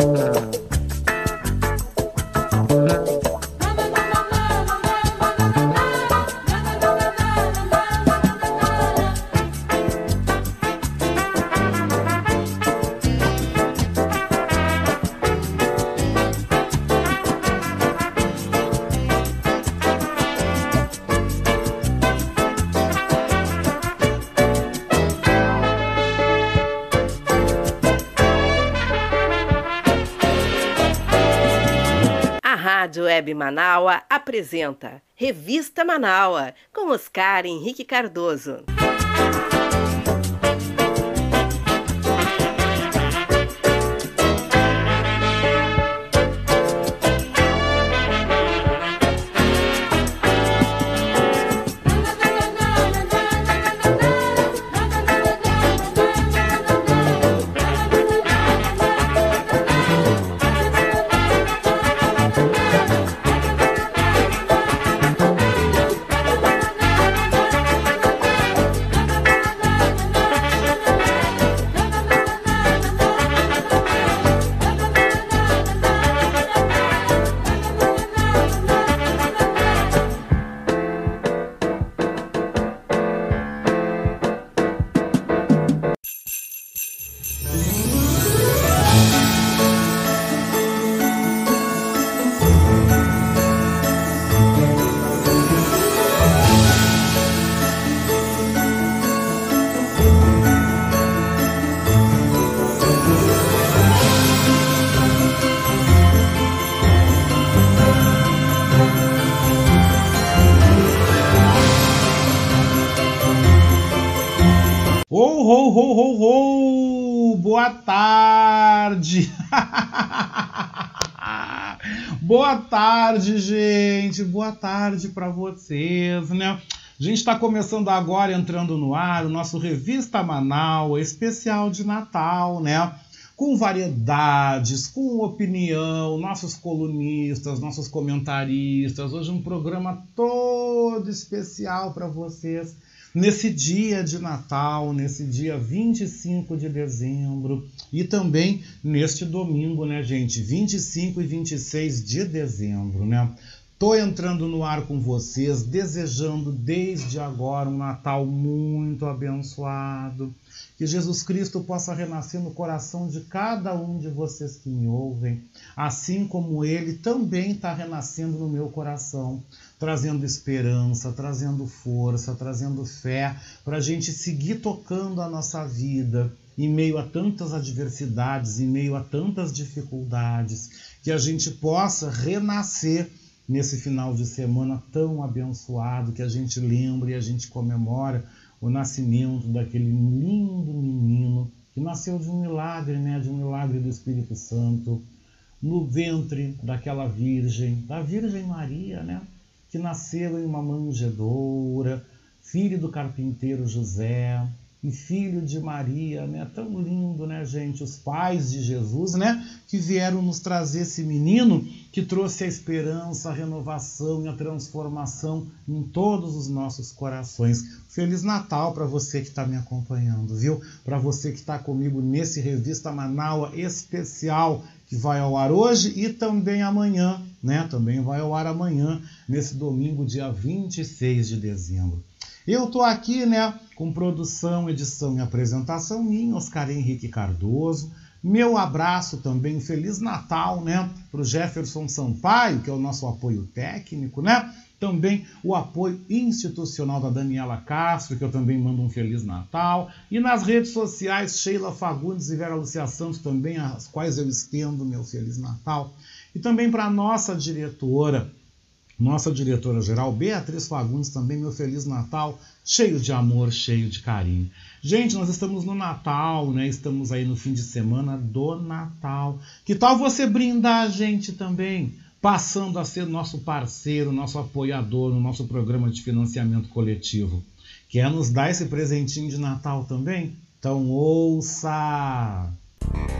Rádio Web Manaua apresenta Revista Manaua com Oscar Henrique Cardoso. Tarde, gente. Boa tarde para vocês, né? A gente está começando agora, entrando no ar, o nosso Revista Manaus, especial de Natal, né? Com variedades, com opinião, nossos colunistas, nossos comentaristas. Hoje um programa todo especial para vocês nesse dia de Natal, nesse dia 25 de dezembro e também neste domingo, né, gente? 25 e 26 de dezembro, né? Tô entrando no ar com vocês, desejando desde agora um Natal muito abençoado. Que Jesus Cristo possa renascer no coração de cada um de vocês que me ouvem, assim como ele também está renascendo no meu coração trazendo esperança, trazendo força, trazendo fé para a gente seguir tocando a nossa vida em meio a tantas adversidades, em meio a tantas dificuldades, que a gente possa renascer nesse final de semana tão abençoado, que a gente lembra e a gente comemora o nascimento daquele lindo menino que nasceu de um milagre, né, de um milagre do Espírito Santo, no ventre daquela virgem, da Virgem Maria, né? Que nasceu em uma manjedoura, filho do carpinteiro José e filho de Maria, né? Tão lindo, né, gente? Os pais de Jesus, né? Que vieram nos trazer esse menino que trouxe a esperança, a renovação e a transformação em todos os nossos corações. Feliz Natal para você que está me acompanhando, viu? Para você que está comigo nesse Revista Manaua especial que vai ao ar hoje e também amanhã, né? Também vai ao ar amanhã, nesse domingo, dia 26 de dezembro. Eu estou aqui, né, com produção, edição e apresentação minha, Oscar Henrique Cardoso. Meu abraço também, Feliz Natal, né, para o Jefferson Sampaio, que é o nosso apoio técnico, né? Também o apoio institucional da Daniela Castro, que eu também mando um Feliz Natal. E nas redes sociais, Sheila Fagundes e Vera Lucia Santos também, às quais eu estendo meu Feliz Natal. E também para nossa diretora, nossa diretora-geral, Beatriz Fagundes, também meu Feliz Natal, cheio de amor, cheio de carinho. Gente, nós estamos no Natal, né? Estamos aí no fim de semana do Natal. Que tal você brindar a gente também? passando a ser nosso parceiro, nosso apoiador no nosso programa de financiamento coletivo. Quer nos dar esse presentinho de Natal também? Então ouça! quero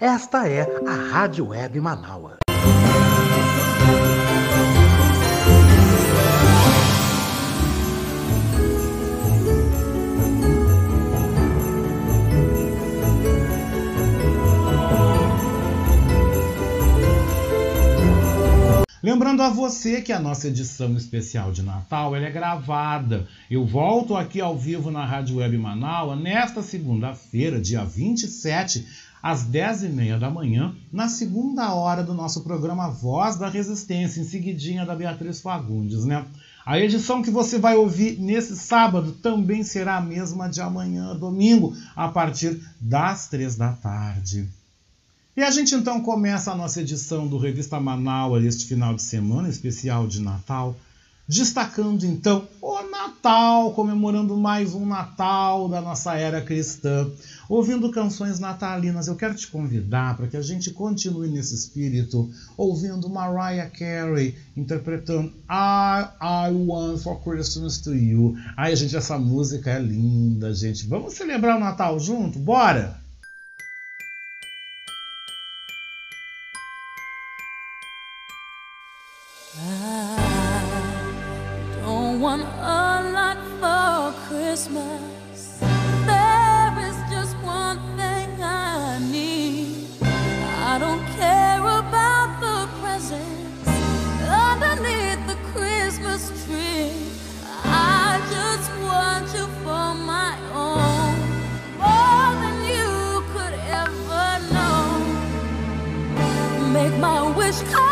Esta é a Rádio Web Manaua. Lembrando a você que a nossa edição especial de Natal é gravada. Eu volto aqui ao vivo na Rádio Web Manaus nesta segunda-feira, dia 27, às 10h30 da manhã, na segunda hora do nosso programa Voz da Resistência, em seguidinha da Beatriz Fagundes, né? A edição que você vai ouvir nesse sábado também será a mesma de amanhã, domingo, a partir das três da tarde. E a gente então começa a nossa edição do Revista Manaus este final de semana, especial de Natal, destacando então o Natal, comemorando mais um Natal da nossa era cristã, ouvindo canções natalinas. Eu quero te convidar para que a gente continue nesse espírito, ouvindo Mariah Carey interpretando I, I Want for Christmas to You. Ai, gente, essa música é linda, gente. Vamos celebrar o Natal junto? Bora! I don't want a lot for Christmas. bestraft.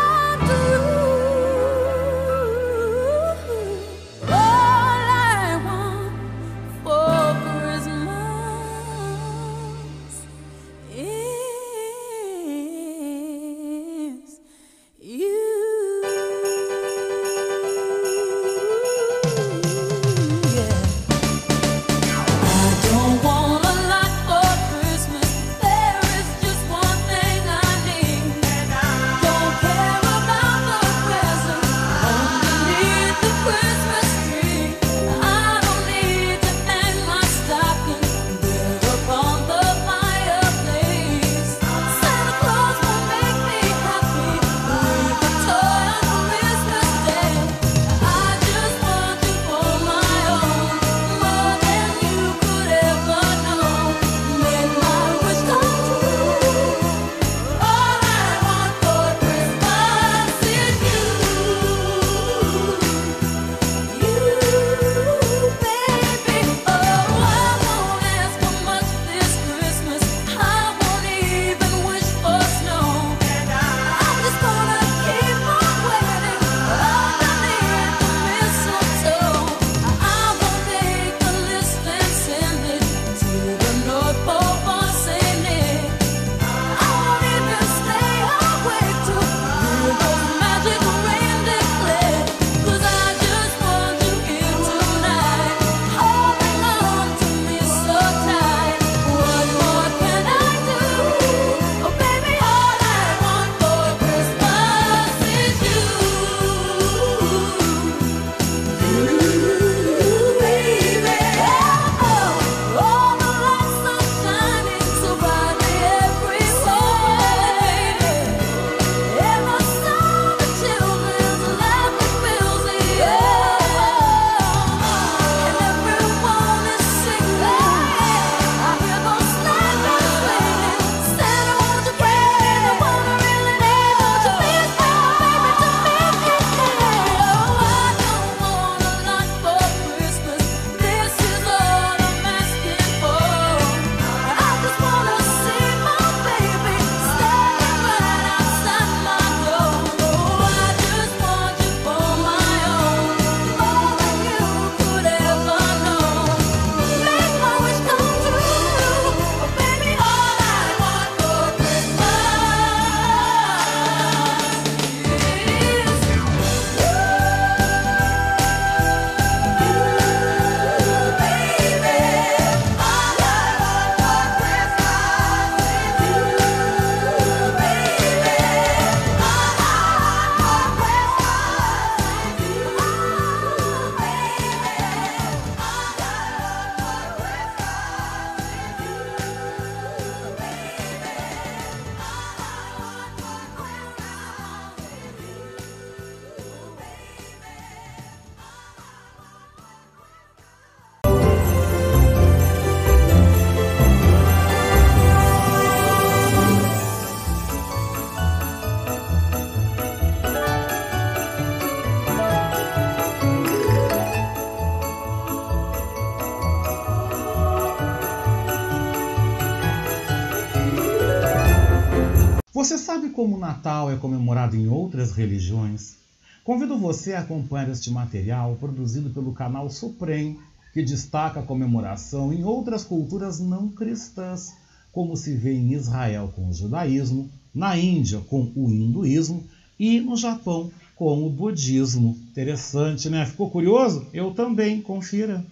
Como o Natal é comemorado em outras religiões? Convido você a acompanhar este material produzido pelo canal Supreme, que destaca a comemoração em outras culturas não cristãs, como se vê em Israel com o judaísmo, na Índia com o hinduísmo e no Japão com o budismo. Interessante, né? Ficou curioso? Eu também, confira.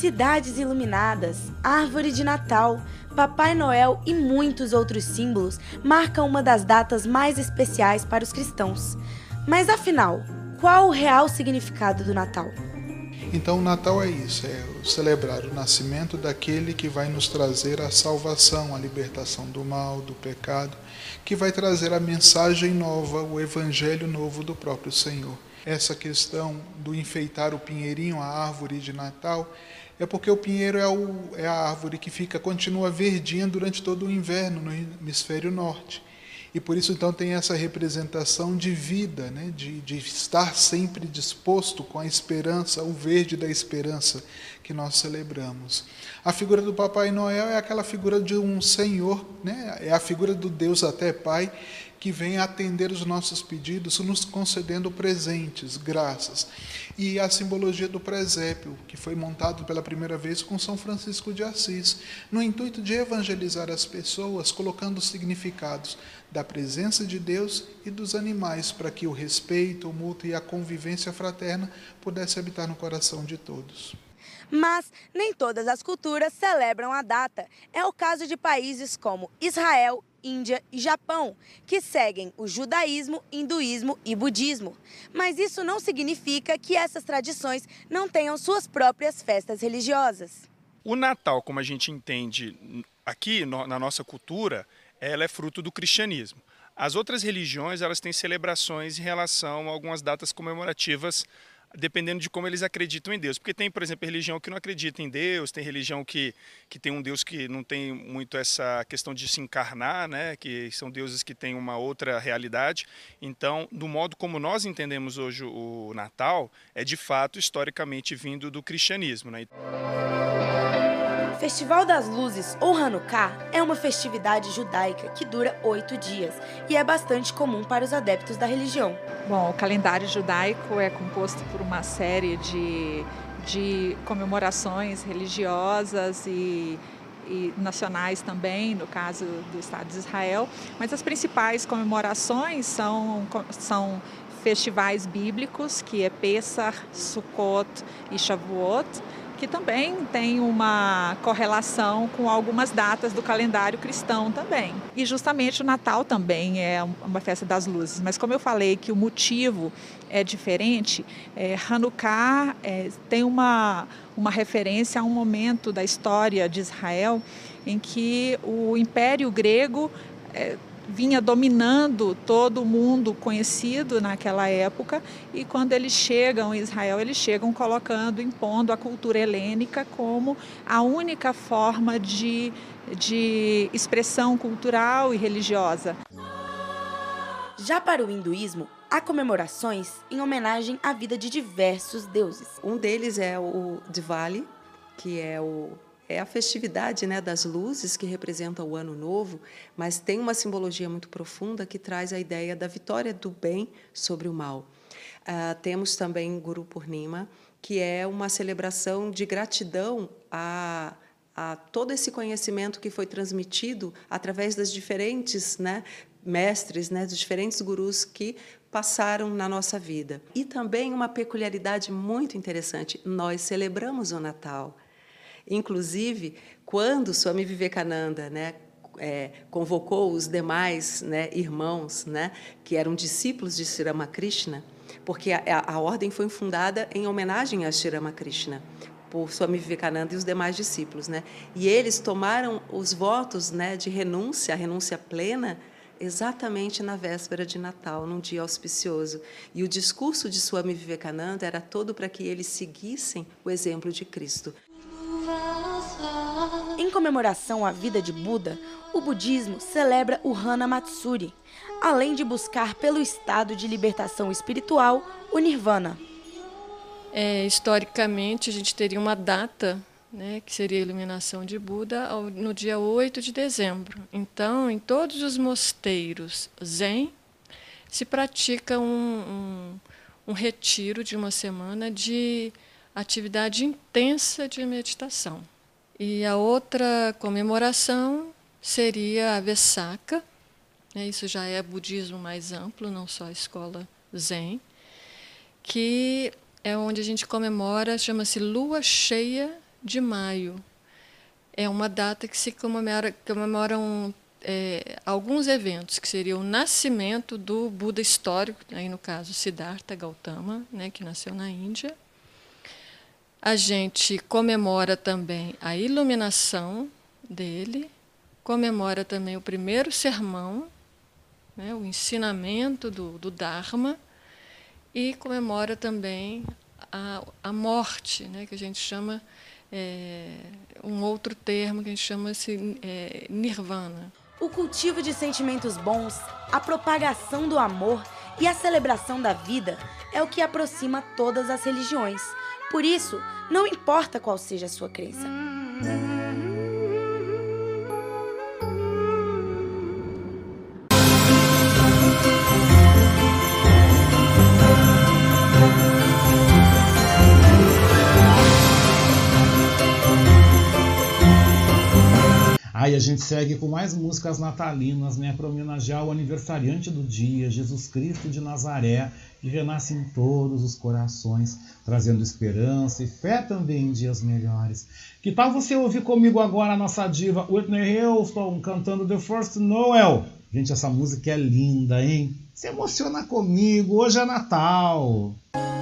Cidades iluminadas, árvore de Natal, Papai Noel e muitos outros símbolos marcam uma das datas mais especiais para os cristãos. Mas afinal, qual o real significado do Natal? Então, o Natal é isso: é celebrar o nascimento daquele que vai nos trazer a salvação, a libertação do mal, do pecado, que vai trazer a mensagem nova, o evangelho novo do próprio Senhor. Essa questão do enfeitar o pinheirinho, a árvore de Natal, é porque o pinheiro é, o, é a árvore que fica continua verdinha durante todo o inverno no hemisfério norte. E por isso, então, tem essa representação de vida, né? de, de estar sempre disposto com a esperança, o verde da esperança que nós celebramos. A figura do Papai Noel é aquela figura de um Senhor, né? é a figura do Deus até Pai, que vem atender os nossos pedidos, nos concedendo presentes, graças. E a simbologia do presépio, que foi montado pela primeira vez com São Francisco de Assis, no intuito de evangelizar as pessoas, colocando significados da presença de Deus e dos animais, para que o respeito, o mútuo e a convivência fraterna pudesse habitar no coração de todos. Mas nem todas as culturas celebram a data. É o caso de países como Israel Índia e Japão, que seguem o judaísmo, hinduísmo e budismo. Mas isso não significa que essas tradições não tenham suas próprias festas religiosas. O Natal, como a gente entende aqui na nossa cultura, ela é fruto do cristianismo. As outras religiões, elas têm celebrações em relação a algumas datas comemorativas dependendo de como eles acreditam em Deus. Porque tem, por exemplo, religião que não acredita em Deus, tem religião que, que tem um Deus que não tem muito essa questão de se encarnar, né? que são deuses que têm uma outra realidade. Então, do modo como nós entendemos hoje o Natal, é de fato historicamente vindo do cristianismo. Né? Festival das Luzes, ou Hanukkah, é uma festividade judaica que dura oito dias e é bastante comum para os adeptos da religião. Bom, o calendário judaico é composto por uma série de, de comemorações religiosas e, e nacionais também, no caso do Estado de Israel, mas as principais comemorações são, são festivais bíblicos, que é Pesach, Sukkot e Shavuot, que também tem uma correlação com algumas datas do calendário cristão também. E justamente o Natal também é uma festa das luzes, mas como eu falei que o motivo é diferente, é, Hanukkah é, tem uma, uma referência a um momento da história de Israel em que o Império Grego é, vinha dominando todo o mundo conhecido naquela época e quando eles chegam em Israel, eles chegam colocando, impondo a cultura helênica como a única forma de, de expressão cultural e religiosa. Já para o hinduísmo, há comemorações em homenagem à vida de diversos deuses. Um deles é o Diwali, que é o é a festividade né, das luzes que representa o ano novo, mas tem uma simbologia muito profunda que traz a ideia da vitória do bem sobre o mal. Uh, temos também Guru Purnima, que é uma celebração de gratidão a, a todo esse conhecimento que foi transmitido através das diferentes né, mestres, né, dos diferentes gurus que passaram na nossa vida. E também uma peculiaridade muito interessante: nós celebramos o Natal. Inclusive, quando Swami Vivekananda né, é, convocou os demais né, irmãos né, que eram discípulos de Sri Ramakrishna, porque a, a, ordem foi fundada em homenagem a Sri Ramakrishna, por Swami Vivekananda e os demais discípulos. Né? E eles tomaram os votos né, de renúncia, a renúncia plena, exatamente na véspera de Natal, num dia auspicioso. E o discurso de Swami Vivekananda era todo para que eles seguissem o exemplo de Cristo. Em comemoração à vida de Buda, o budismo celebra o Hana Matsuri, além de buscar pelo estado de libertação espiritual o Nirvana. É, historicamente, a gente teria uma data né, que seria a iluminação de Buda, no dia 8 de dezembro. Então, em todos os mosteiros zen, se pratica um, um, um retiro de uma semana de atividade intensa de meditação. E a outra comemoração seria a Vesaka, né, isso já é budismo mais amplo, não só a escola Zen, que é onde a gente comemora, chama-se Lua Cheia de Maio. É uma data que se comemora, comemoram é, alguns eventos, que seria o nascimento do Buda histórico, aí no caso Siddhartha Gautama, né, que nasceu na Índia. A gente comemora também a iluminação dele, comemora também o primeiro sermão, né, o ensinamento do, do Dharma, e comemora também a, a morte, né, que a gente chama é, um outro termo que a gente chama de é, nirvana. O cultivo de sentimentos bons, a propagação do amor e a celebração da vida é o que aproxima todas as religiões. Por isso, não importa qual seja a sua crença. Aí a gente segue com mais músicas natalinas, né, para homenagear o aniversariante do dia, Jesus Cristo de Nazaré, que renasce em todos os corações, trazendo esperança e fé também em dias melhores. Que tal você ouvir comigo agora a nossa diva Whitney Houston cantando The First Noel? Gente, essa música é linda, hein? Se emociona comigo, hoje é Natal. shepherds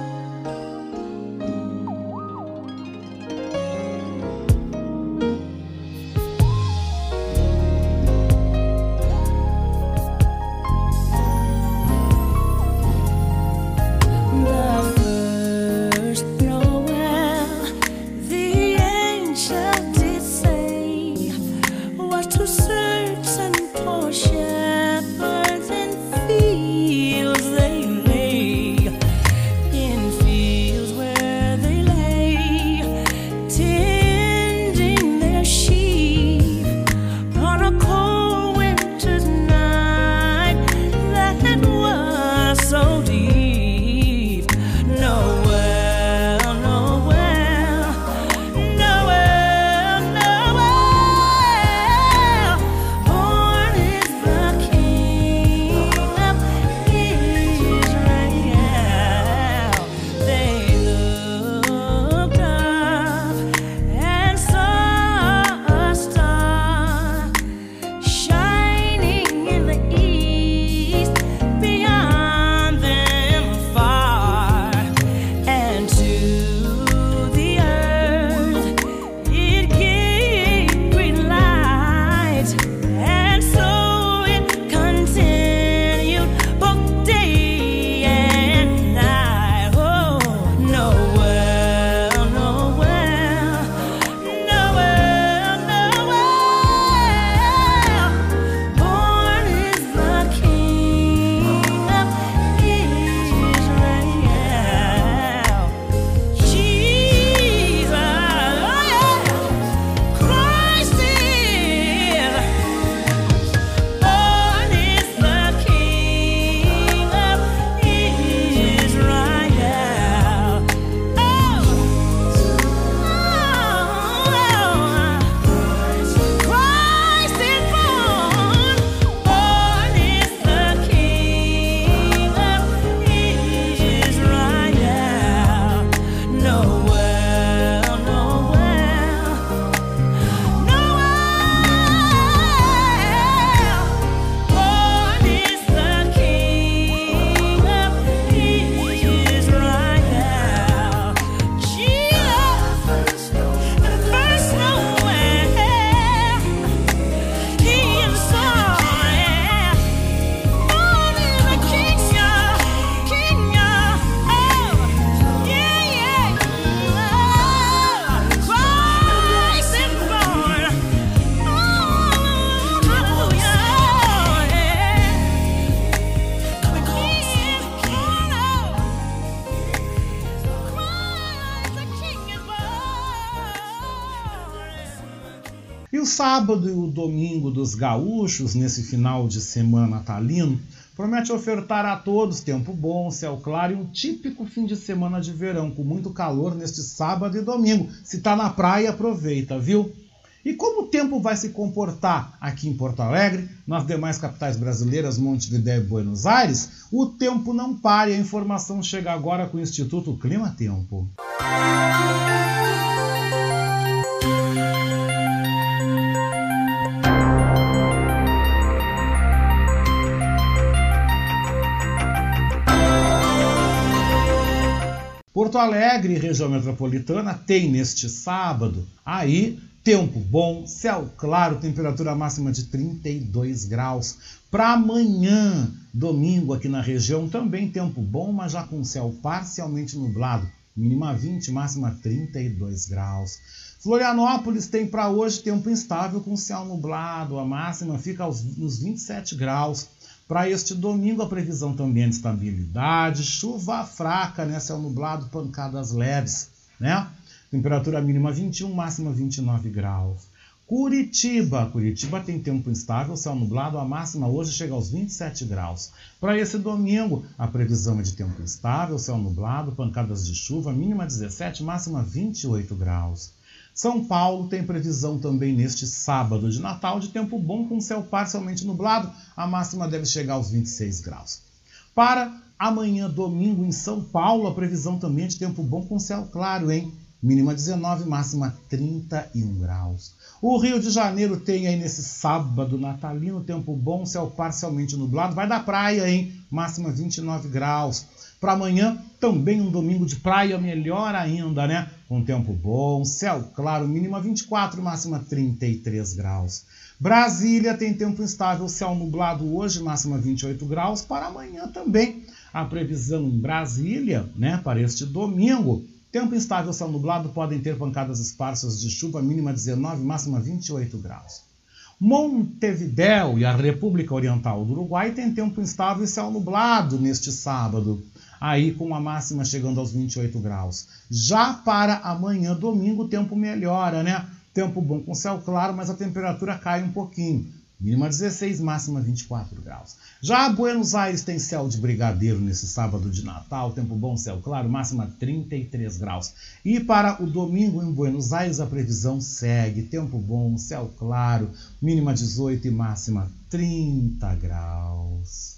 sábado e o domingo dos gaúchos, nesse final de semana natalino, promete ofertar a todos tempo bom, céu claro e um típico fim de semana de verão, com muito calor neste sábado e domingo. Se tá na praia, aproveita, viu? E como o tempo vai se comportar aqui em Porto Alegre, nas demais capitais brasileiras, Montevidéu e Buenos Aires, o tempo não para e a informação chega agora com o Instituto Clima Tempo. Porto Alegre, região metropolitana, tem neste sábado aí Tempo bom, céu claro, temperatura máxima de 32 graus. Para amanhã, domingo, aqui na região, também tempo bom, mas já com céu parcialmente nublado. Mínima 20, máxima 32 graus. Florianópolis tem para hoje tempo instável com céu nublado. A máxima fica aos, nos 27 graus. Para este domingo, a previsão também é de estabilidade, chuva fraca, né? céu nublado, pancadas leves. Né? Temperatura mínima 21, máxima 29 graus. Curitiba. Curitiba tem tempo instável, céu nublado, a máxima hoje chega aos 27 graus. Para esse domingo, a previsão é de tempo instável, céu nublado, pancadas de chuva, mínima 17, máxima 28 graus. São Paulo tem previsão também neste sábado de Natal de tempo bom com céu parcialmente nublado, a máxima deve chegar aos 26 graus. Para amanhã, domingo, em São Paulo, a previsão também é de tempo bom com céu claro, hein? mínima 19, máxima 31 graus. O Rio de Janeiro tem aí nesse sábado natalino tempo bom, céu parcialmente nublado, vai da praia, hein? Máxima 29 graus. Para amanhã, também um domingo de praia, melhor ainda, né? Com tempo bom, céu claro, mínima 24, máxima 33 graus. Brasília tem tempo instável, céu nublado hoje, máxima 28 graus. Para amanhã também, a previsão em Brasília, né? Para este domingo, Tempo instável, céu nublado, podem ter pancadas esparsas de chuva, mínima 19, máxima 28 graus. Montevidéu e a República Oriental do Uruguai têm tempo instável e céu nublado neste sábado, aí com a máxima chegando aos 28 graus. Já para amanhã, domingo, o tempo melhora, né? Tempo bom com céu claro, mas a temperatura cai um pouquinho. Mínima 16, máxima 24 graus. Já Buenos Aires tem céu de brigadeiro nesse sábado de Natal, tempo bom, céu claro, máxima 33 graus. E para o domingo em Buenos Aires a previsão segue, tempo bom, céu claro, mínima 18 e máxima 30 graus.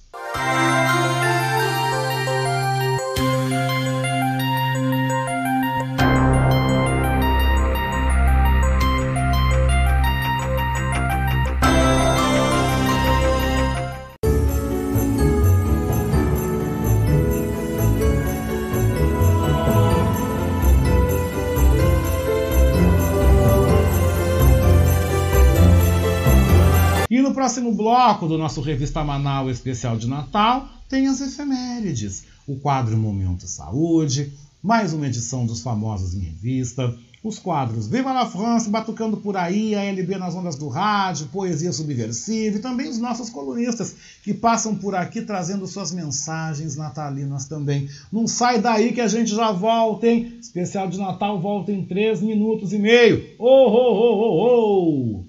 Próximo bloco do nosso Revista Manaus Especial de Natal tem as efemérides, o quadro Momento Saúde, mais uma edição dos famosos em revista, os quadros Viva la France, Batucando por aí, a LB nas ondas do rádio, Poesia Subversiva e também os nossos colunistas que passam por aqui trazendo suas mensagens natalinas também. Não sai daí que a gente já volta, hein? Especial de Natal volta em 3 minutos e meio. Oh, oh, oh, oh, oh!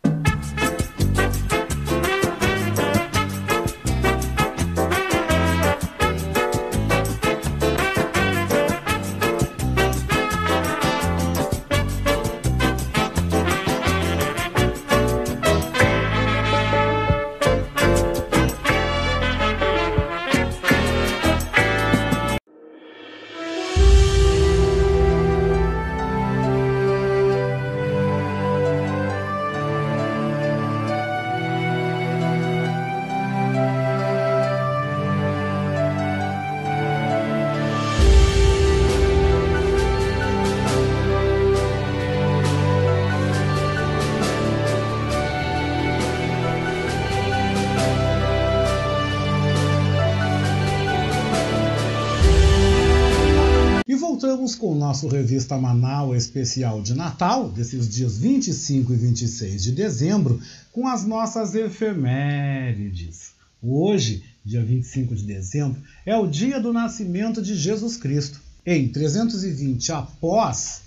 Voltamos com o nosso Revista Manaus especial de Natal, desses dias 25 e 26 de dezembro, com as nossas efemérides. Hoje, dia 25 de dezembro, é o dia do nascimento de Jesus Cristo. Em 320 após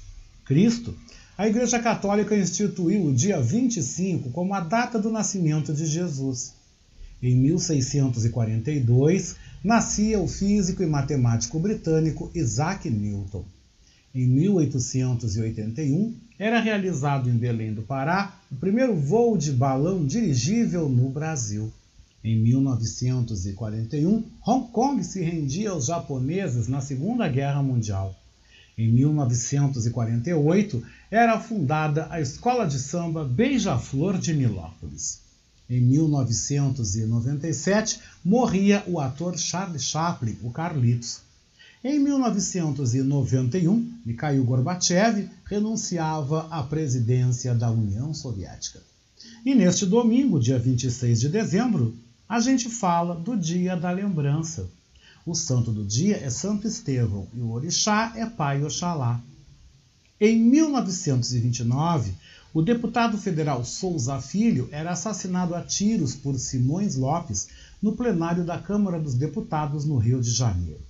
Cristo, a Igreja Católica instituiu o dia 25 como a data do nascimento de Jesus. Em 1642, nascia o físico e matemático britânico Isaac Newton. Em 1881, era realizado em Belém do Pará o primeiro voo de balão dirigível no Brasil. Em 1941, Hong Kong se rendia aos japoneses na Segunda Guerra Mundial. Em 1948, era fundada a Escola de Samba Beija-Flor de Nilópolis. Em 1997, morria o ator Charlie Chaplin, o Carlitos. Em 1991, Mikhail Gorbachev renunciava à presidência da União Soviética. E neste domingo, dia 26 de dezembro, a gente fala do Dia da Lembrança. O santo do dia é Santo Estevão e o orixá é Pai Oxalá. Em 1929, o deputado federal Souza Filho era assassinado a tiros por Simões Lopes no plenário da Câmara dos Deputados no Rio de Janeiro.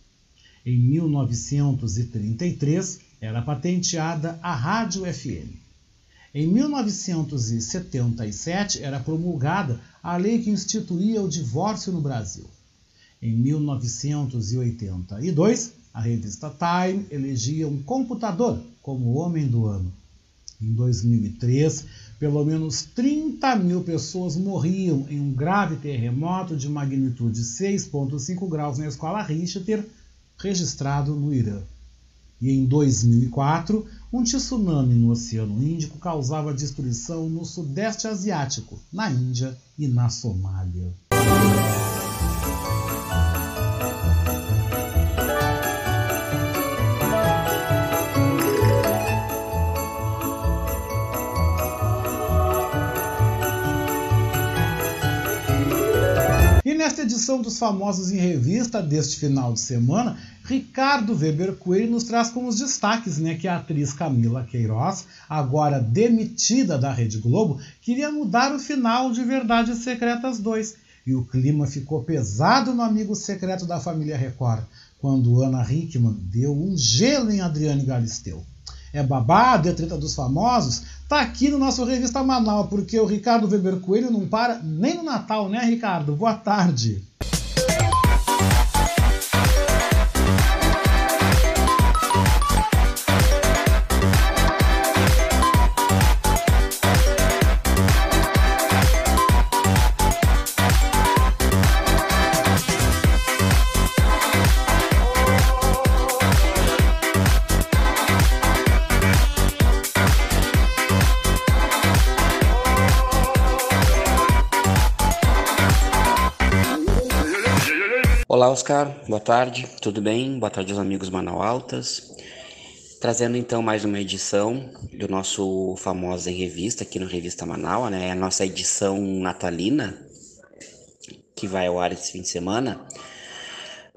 Em 1933, era patenteada a Rádio FM. Em 1977, era promulgada a lei que instituía o divórcio no Brasil. Em 1982, a revista Time elegia um computador como Homem do Ano. Em 2003, pelo menos 30 mil pessoas morriam em um grave terremoto de magnitude 6,5 graus na escola Richter, registrado no Irã. E em 2004, um tsunami no Oceano Índico causava destruição no Sudeste Asiático, na Índia e na Somália. Nesta edição dos Famosos em Revista deste final de semana, Ricardo Weber Coelho nos traz como os destaques né, que a atriz Camila Queiroz, agora demitida da Rede Globo, queria mudar o final de Verdades Secretas 2. E o clima ficou pesado no amigo secreto da família Record, quando Ana Hickman deu um gelo em Adriane Galisteu. É babado, é treta dos famosos? Tá aqui no nosso Revista Manaus, porque o Ricardo Weber Coelho não para nem no Natal, né, Ricardo? Boa tarde. Oscar. Boa tarde. Tudo bem? Boa tarde aos amigos Manaualtas. Trazendo então mais uma edição do nosso famoso em revista aqui no Revista Manaus, né? A nossa edição natalina que vai ao ar esse fim de semana.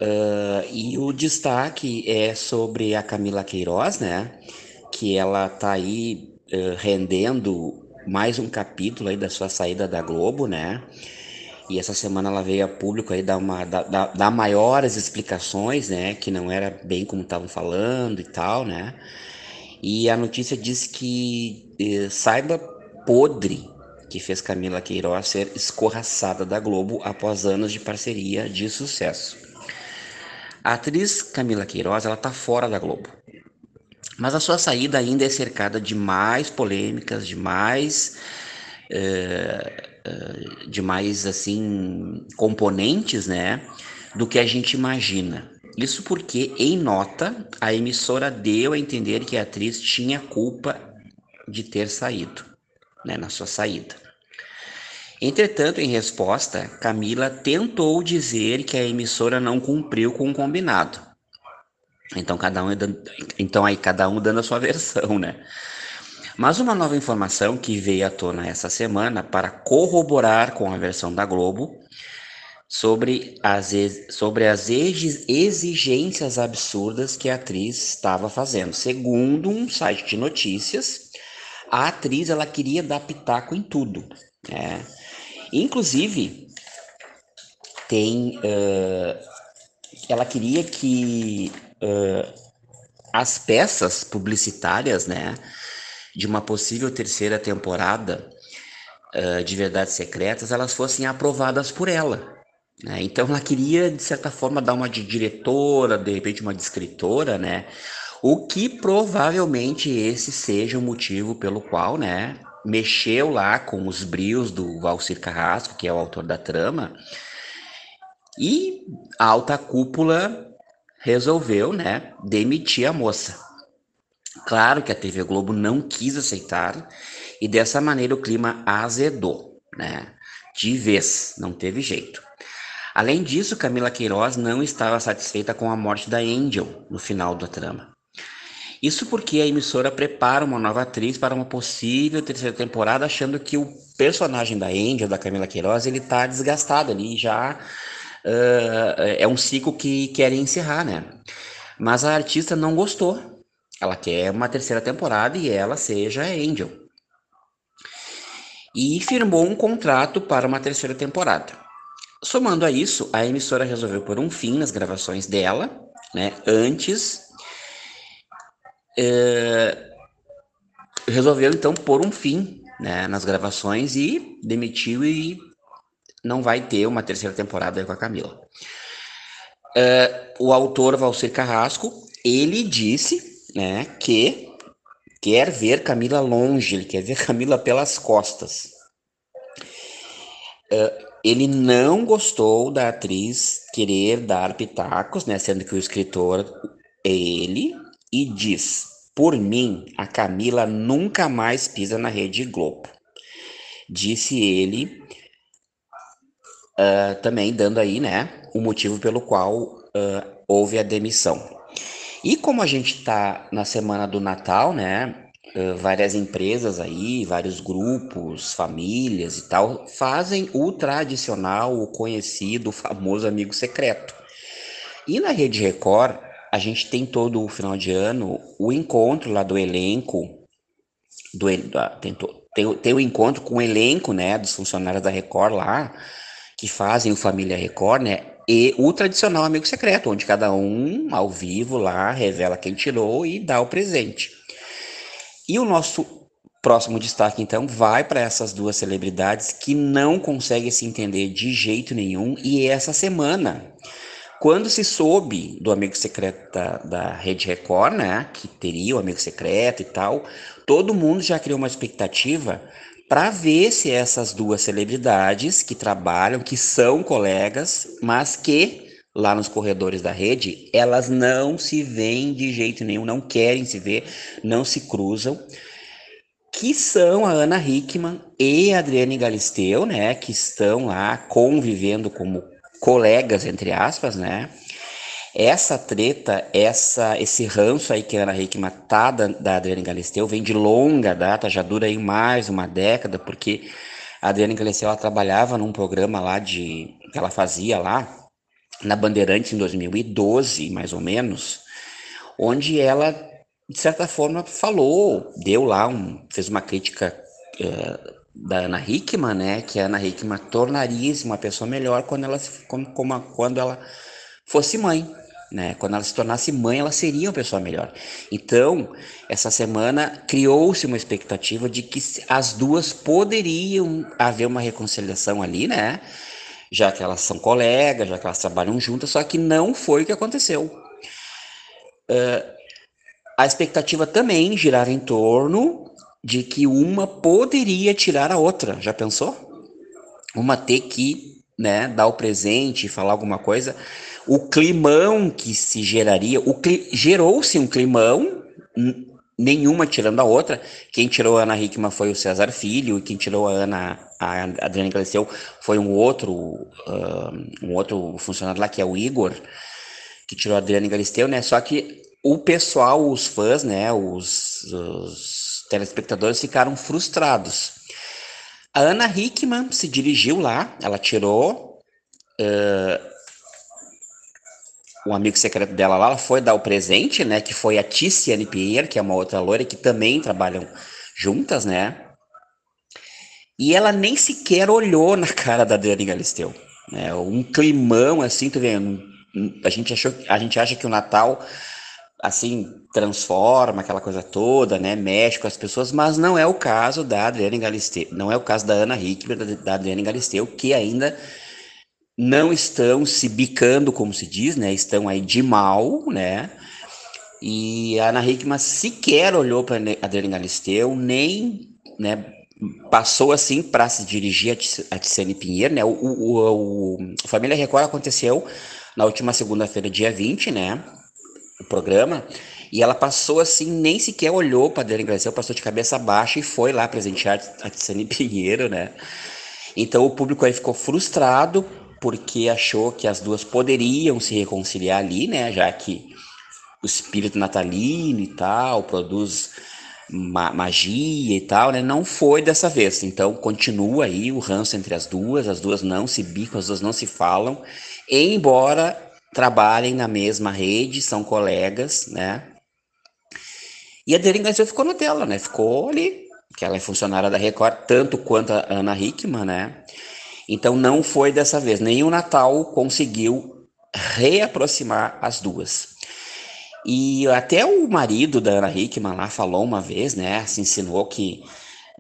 Uh, e o destaque é sobre a Camila Queiroz, né? Que ela tá aí uh, rendendo mais um capítulo aí da sua saída da Globo, né? E essa semana ela veio a público aí dar, uma, dar, dar maiores explicações, né? Que não era bem como estavam falando e tal, né? E a notícia diz que eh, saiba podre que fez Camila Queiroz ser escorraçada da Globo após anos de parceria de sucesso. A atriz Camila Queiroz, ela tá fora da Globo. Mas a sua saída ainda é cercada de mais polêmicas, de mais eh, eh, de mais assim componentes, né, do que a gente imagina. Isso porque em nota a emissora deu a entender que a atriz tinha culpa de ter saído, né, na sua saída. Entretanto, em resposta, Camila tentou dizer que a emissora não cumpriu com o combinado. Então cada um então aí cada um dando a sua versão, né? Mas uma nova informação que veio à tona essa semana para corroborar com a versão da Globo sobre as, sobre as exigências absurdas que a atriz estava fazendo. Segundo um site de notícias, a atriz ela queria dar pitaco em tudo. Né? Inclusive, tem. Uh, ela queria que uh, as peças publicitárias, né? De uma possível terceira temporada uh, de Verdades Secretas, elas fossem aprovadas por ela. Né? Então ela queria, de certa forma, dar uma de diretora, de repente uma de escritora, né? O que provavelmente esse seja o motivo pelo qual, né, mexeu lá com os brios do Valcir Carrasco, que é o autor da trama, e a alta cúpula resolveu, né, demitir a moça. Claro que a TV Globo não quis aceitar e dessa maneira o clima azedou, né? De vez, não teve jeito. Além disso, Camila Queiroz não estava satisfeita com a morte da Angel no final da trama. Isso porque a emissora prepara uma nova atriz para uma possível terceira temporada, achando que o personagem da Angel, da Camila Queiroz, ele está desgastado ali, já uh, é um ciclo que querem encerrar, né? Mas a artista não gostou ela quer uma terceira temporada e ela seja Angel. E firmou um contrato para uma terceira temporada. Somando a isso, a emissora resolveu pôr um fim nas gravações dela, né? Antes. É, resolveu então pôr um fim né, nas gravações e demitiu e não vai ter uma terceira temporada com a Camila. É, o autor Valcir Carrasco, ele disse né, que quer ver Camila longe, ele quer ver Camila pelas costas. Uh, ele não gostou da atriz querer dar pitacos, né, sendo que o escritor é ele, e diz: Por mim, a Camila nunca mais pisa na Rede Globo. Disse ele, uh, também dando aí, né, o motivo pelo qual uh, houve a demissão. E como a gente está na semana do Natal, né? várias empresas aí, vários grupos, famílias e tal, fazem o tradicional, o conhecido, o famoso amigo secreto. E na Rede Record, a gente tem todo o final de ano o encontro lá do elenco, do, tem, tem, tem o encontro com o elenco, né, dos funcionários da Record lá, que fazem o Família Record, né, e o tradicional amigo secreto, onde cada um, ao vivo lá, revela quem tirou e dá o presente. E o nosso próximo destaque, então, vai para essas duas celebridades que não conseguem se entender de jeito nenhum. E essa semana, quando se soube do amigo secreto da, da Rede Record, né, que teria o amigo secreto e tal, todo mundo já criou uma expectativa para ver se essas duas celebridades que trabalham, que são colegas, mas que lá nos corredores da rede, elas não se veem de jeito nenhum, não querem se ver, não se cruzam, que são a Ana Hickman e a Adriane Galisteu, né, que estão lá convivendo como colegas, entre aspas, né, essa treta, essa, esse ranço aí que a Ana Hickman tá da, da Adriane Galisteu vem de longa data, já dura aí mais uma década, porque a Adriane Galisteu ela trabalhava num programa lá de que ela fazia lá na Bandeirantes em 2012, mais ou menos, onde ela de certa forma falou, deu lá um, fez uma crítica uh, da Ana Hickman, né, que a Ana Hickman tornaria-se uma pessoa melhor quando ela como, como, quando ela fosse mãe, né? Quando ela se tornasse mãe, ela seria uma pessoa melhor. Então, essa semana criou-se uma expectativa de que as duas poderiam haver uma reconciliação ali, né? Já que elas são colegas, já que elas trabalham juntas, só que não foi o que aconteceu. Uh, a expectativa também girava em torno de que uma poderia tirar a outra. Já pensou? Uma ter que né, dar o presente, falar alguma coisa o climão que se geraria, o gerou-se um climão, nenhuma tirando a outra. Quem tirou a Ana Hickman foi o César Filho, e quem tirou a Ana, a Adriana Galisteu foi um outro, uh, um outro funcionário lá, que é o Igor, que tirou a Adriana Galisteu, né? Só que o pessoal, os fãs, né, os, os telespectadores ficaram frustrados. A Ana Hickman se dirigiu lá, ela tirou. Uh, um amigo secreto dela lá, ela foi dar o presente, né? Que foi a Tiziane Pierre, que é uma outra loira que também trabalham juntas, né? E ela nem sequer olhou na cara da Dani Galisteu. Né? Um climão assim, tu vendo? A gente, achou, a gente acha que o Natal assim transforma aquela coisa toda, né? Mexe com as pessoas, mas não é o caso da Adriane Galisteu, não é o caso da Ana Hickman, da, da Adriane Galisteu, que ainda não estão se bicando, como se diz, né? Estão aí de mal, né? E a Ana Hickman sequer olhou para Adriana Galisteu, nem né, passou assim para se dirigir a Tiziane Pinheiro, né? O, o, o, Família Record aconteceu na última segunda-feira, dia 20, né? O programa. E ela passou assim, nem sequer olhou para Adriana Galisteu, passou de cabeça baixa e foi lá presentear a Tiziane Pinheiro, né? Então o público aí ficou frustrado porque achou que as duas poderiam se reconciliar ali, né? Já que o espírito natalino e tal produz ma magia e tal, né? Não foi dessa vez. Então continua aí o ranço entre as duas, as duas não se bicam, as duas não se falam, embora trabalhem na mesma rede, são colegas, né? E a Dering Garcia ficou na tela, né? Ficou ali, que ela é funcionária da Record, tanto quanto a Ana Hickman, né? Então não foi dessa vez. Nem o Natal conseguiu reaproximar as duas. E até o marido da Ana Hickman lá falou uma vez, né? Se insinuou que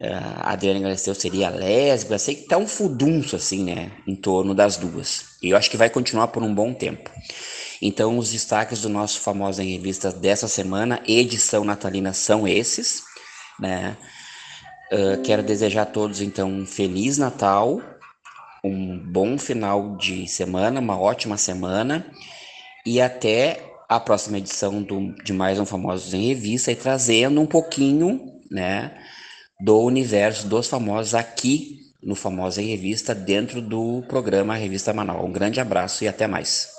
uh, a Adriana Galisteu seria lésbica. Sei que tá um fudunço assim, né? Em torno das duas. E eu acho que vai continuar por um bom tempo. Então, os destaques do nosso famoso em revista dessa semana, edição natalina, são esses, né? Uh, quero desejar a todos, então, um Feliz Natal, um bom final de semana, uma ótima semana e até a próxima edição do, de mais um Famosos em Revista e trazendo um pouquinho, né, do universo dos famosos aqui no Famosos em Revista, dentro do programa Revista Manual. Um grande abraço e até mais.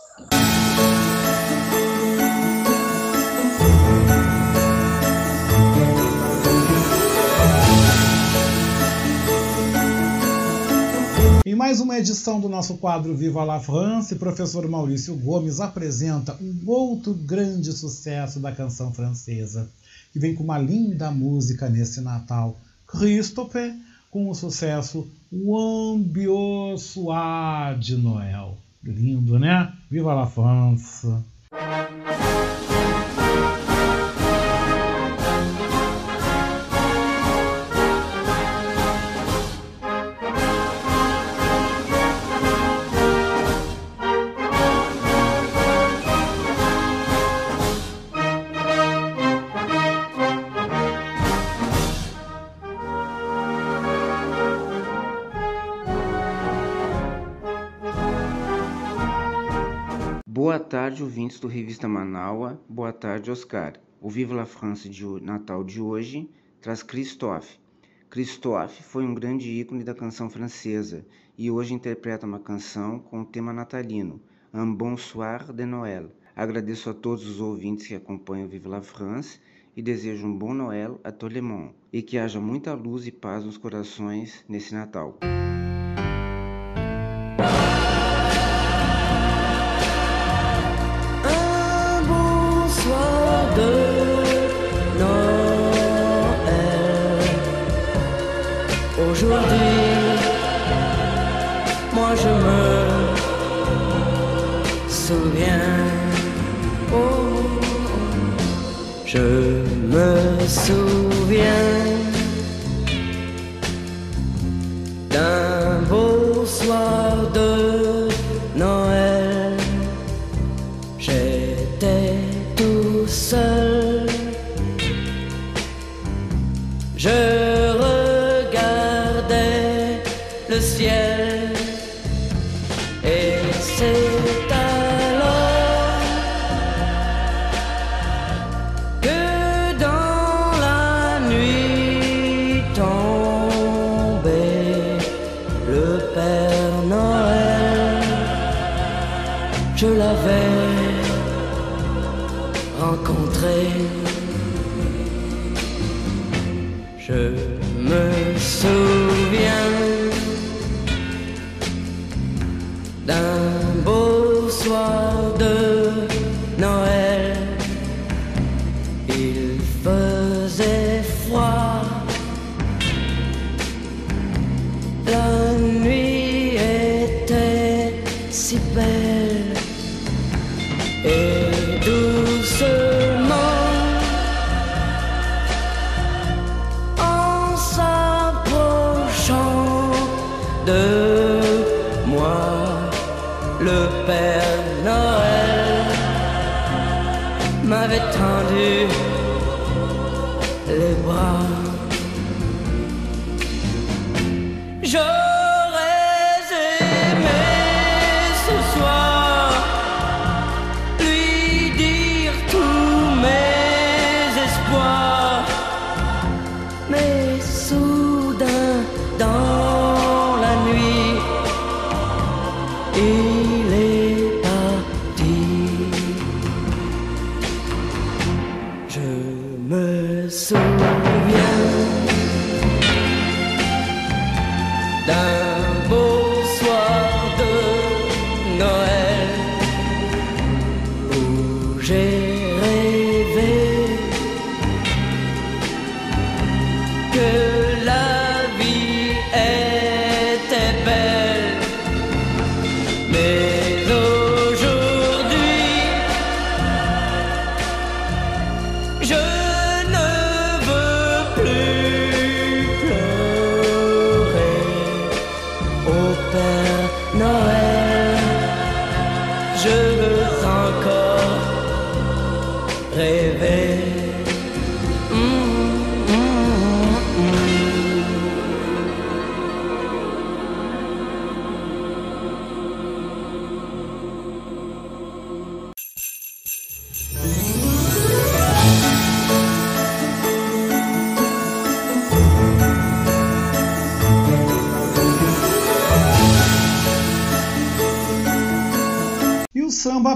Em mais uma edição do nosso quadro Viva la France, professor Maurício Gomes apresenta um outro grande sucesso da canção francesa, que vem com uma linda música nesse Natal, Christophe, com o sucesso Un Bio de Noël. Lindo, né? Viva la France! Boa tarde, ouvintes do Revista Manaua. Boa tarde, Oscar. O Viva la France de Natal de hoje traz Christophe. Christophe foi um grande ícone da canção francesa e hoje interpreta uma canção com o tema natalino, Un Bonsoir de Noël. Agradeço a todos os ouvintes que acompanham o Viva la France e desejo um bom Noël a monde e que haja muita luz e paz nos corações nesse Natal. Aujourd'hui, moi je me souviens. Oh, je me souviens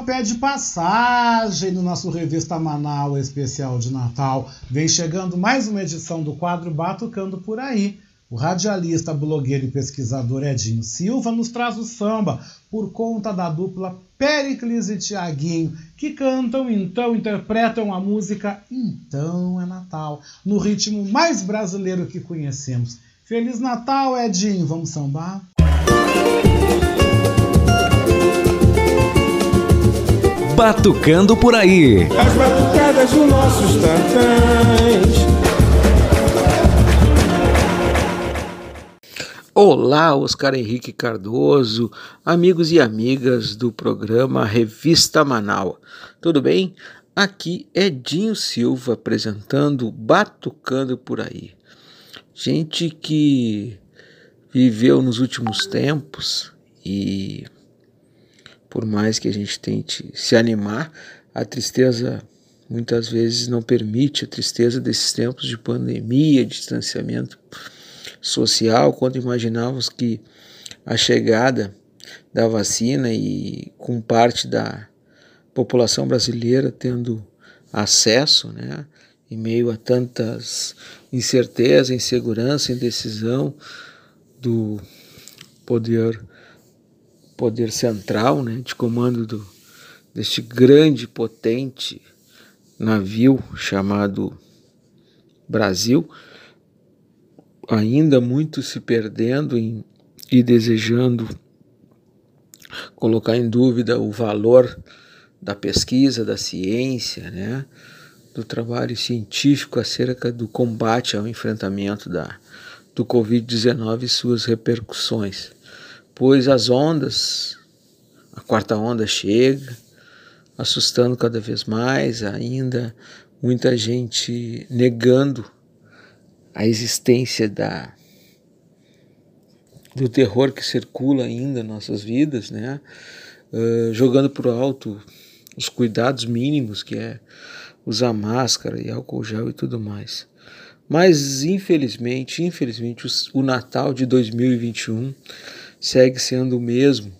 pede passagem no nosso Revista Manaus especial de Natal. Vem chegando mais uma edição do quadro Batucando por Aí. O radialista, blogueiro e pesquisador Edinho Silva nos traz o samba por conta da dupla Pericles e Tiaguinho, que cantam, então, interpretam a música Então é Natal, no ritmo mais brasileiro que conhecemos. Feliz Natal, Edinho! Vamos sambar? Batucando por aí. As batucadas dos nossos tantãs. Olá, Oscar Henrique Cardoso, amigos e amigas do programa Revista Manaus. Tudo bem? Aqui é Dinho Silva apresentando Batucando por aí. Gente que viveu nos últimos tempos e por mais que a gente tente se animar, a tristeza muitas vezes não permite a tristeza desses tempos de pandemia, distanciamento social, quando imaginávamos que a chegada da vacina e com parte da população brasileira tendo acesso, né, em meio a tantas incertezas, insegurança, indecisão do poder poder central, né, de comando do, deste grande potente navio chamado Brasil, ainda muito se perdendo em, e desejando colocar em dúvida o valor da pesquisa, da ciência, né? do trabalho científico acerca do combate ao enfrentamento da, do Covid-19 e suas repercussões. Pois as ondas, a quarta onda chega, assustando cada vez mais, ainda muita gente negando a existência da do terror que circula ainda nossas vidas, né? Uh, jogando por alto os cuidados mínimos que é usar máscara e álcool gel e tudo mais. Mas infelizmente, infelizmente o, o Natal de 2021 segue sendo o mesmo,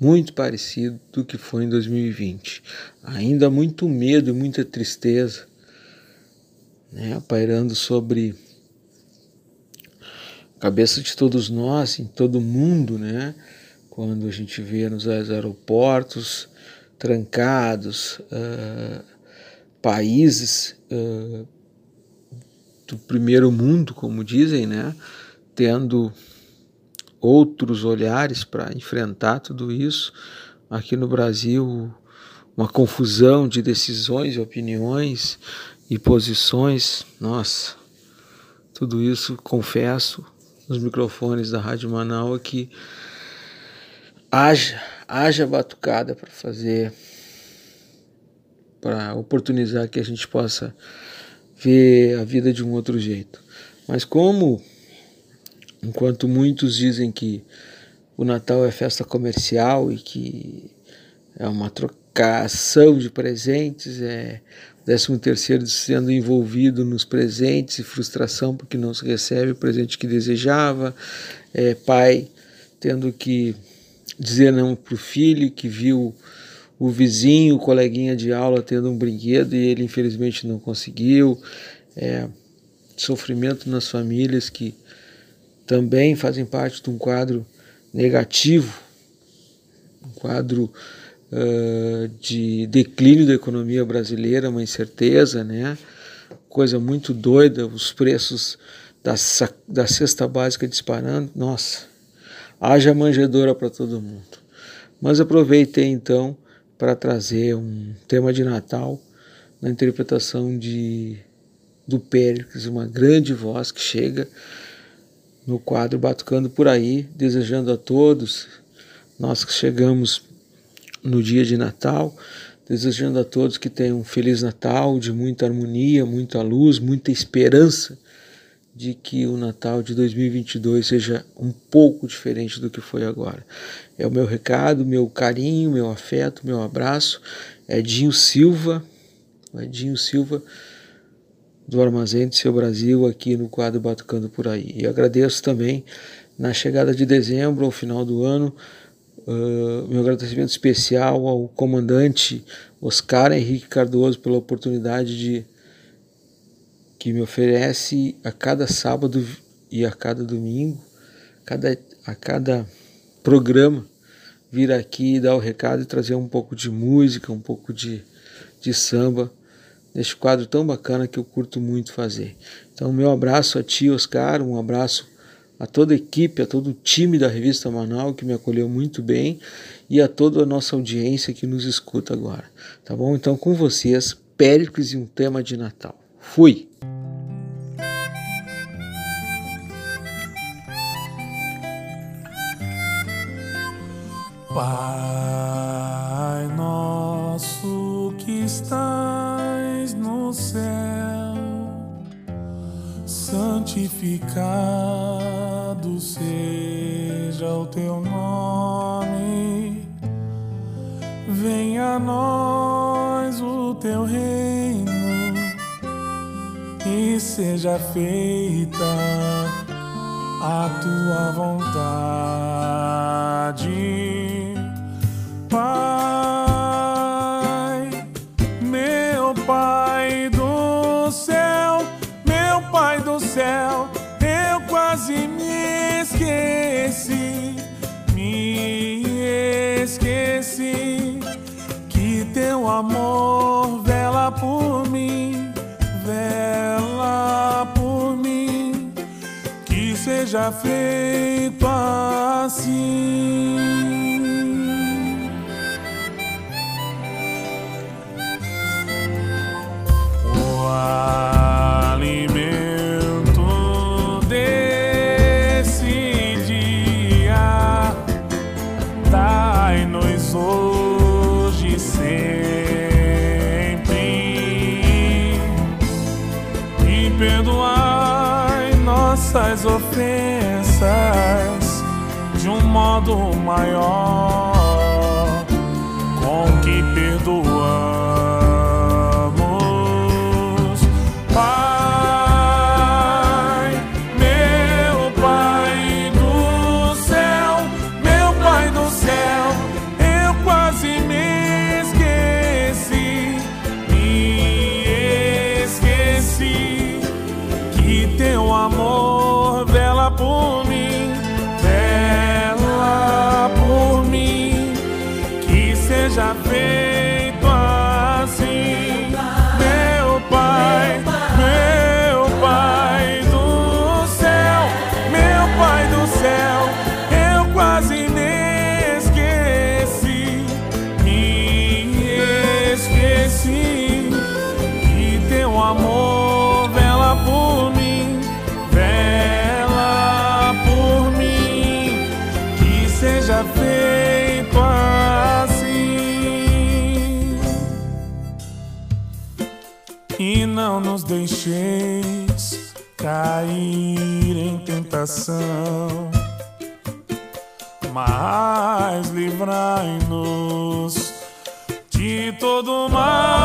muito parecido do que foi em 2020. Ainda muito medo e muita tristeza né, pairando sobre a cabeça de todos nós, em todo mundo, né, quando a gente vê nos aeroportos trancados, uh, países uh, do primeiro mundo, como dizem, né, tendo outros olhares para enfrentar tudo isso. Aqui no Brasil, uma confusão de decisões opiniões e posições, nossa, tudo isso confesso nos microfones da Rádio Manaus que haja, haja batucada para fazer, para oportunizar que a gente possa ver a vida de um outro jeito. Mas como, enquanto muitos dizem que o Natal é festa comercial e que é uma trocação de presentes, é décimo terceiro sendo envolvido nos presentes e frustração porque não se recebe o presente que desejava, é, pai tendo que dizer não para o filho que viu o vizinho, o coleguinha de aula tendo um brinquedo e ele infelizmente não conseguiu, é, sofrimento nas famílias que também fazem parte de um quadro negativo, um quadro uh, de declínio da economia brasileira, uma incerteza, né? Coisa muito doida, os preços da, da cesta básica disparando. Nossa, haja manjedora para todo mundo. Mas aproveitei então para trazer um tema de Natal na interpretação de do Péricles, uma grande voz que chega no quadro Batucando por aí, desejando a todos, nós que chegamos no dia de Natal, desejando a todos que tenham um feliz Natal, de muita harmonia, muita luz, muita esperança de que o Natal de 2022 seja um pouco diferente do que foi agora. É o meu recado, meu carinho, meu afeto, meu abraço. É Dinho Silva, é Dinho Silva do Armazém do Seu Brasil aqui no quadro Batucando por aí. E agradeço também na chegada de dezembro, ao final do ano, Uh, meu agradecimento especial ao comandante Oscar Henrique Cardoso pela oportunidade de que me oferece a cada sábado e a cada domingo, cada, a cada programa, vir aqui dar o recado e trazer um pouco de música, um pouco de, de samba neste quadro tão bacana que eu curto muito fazer. Então, meu abraço a ti, Oscar, um abraço a toda a equipe, a todo o time da revista Manaus que me acolheu muito bem e a toda a nossa audiência que nos escuta agora. Tá bom? Então, com vocês, Péricles e um tema de Natal. Fui! Santificado seja o teu nome, venha a nós o teu reino e seja feita a tua vontade. Pai, meu Pai do céu, meu Pai do céu, esqueci, me esqueci que teu amor vela por mim, vela por mim, que seja feito assim. O nossas ofensas de um modo maior com que perdoamos. Deixeis cair em tentação, mas livrai-nos de todo mal.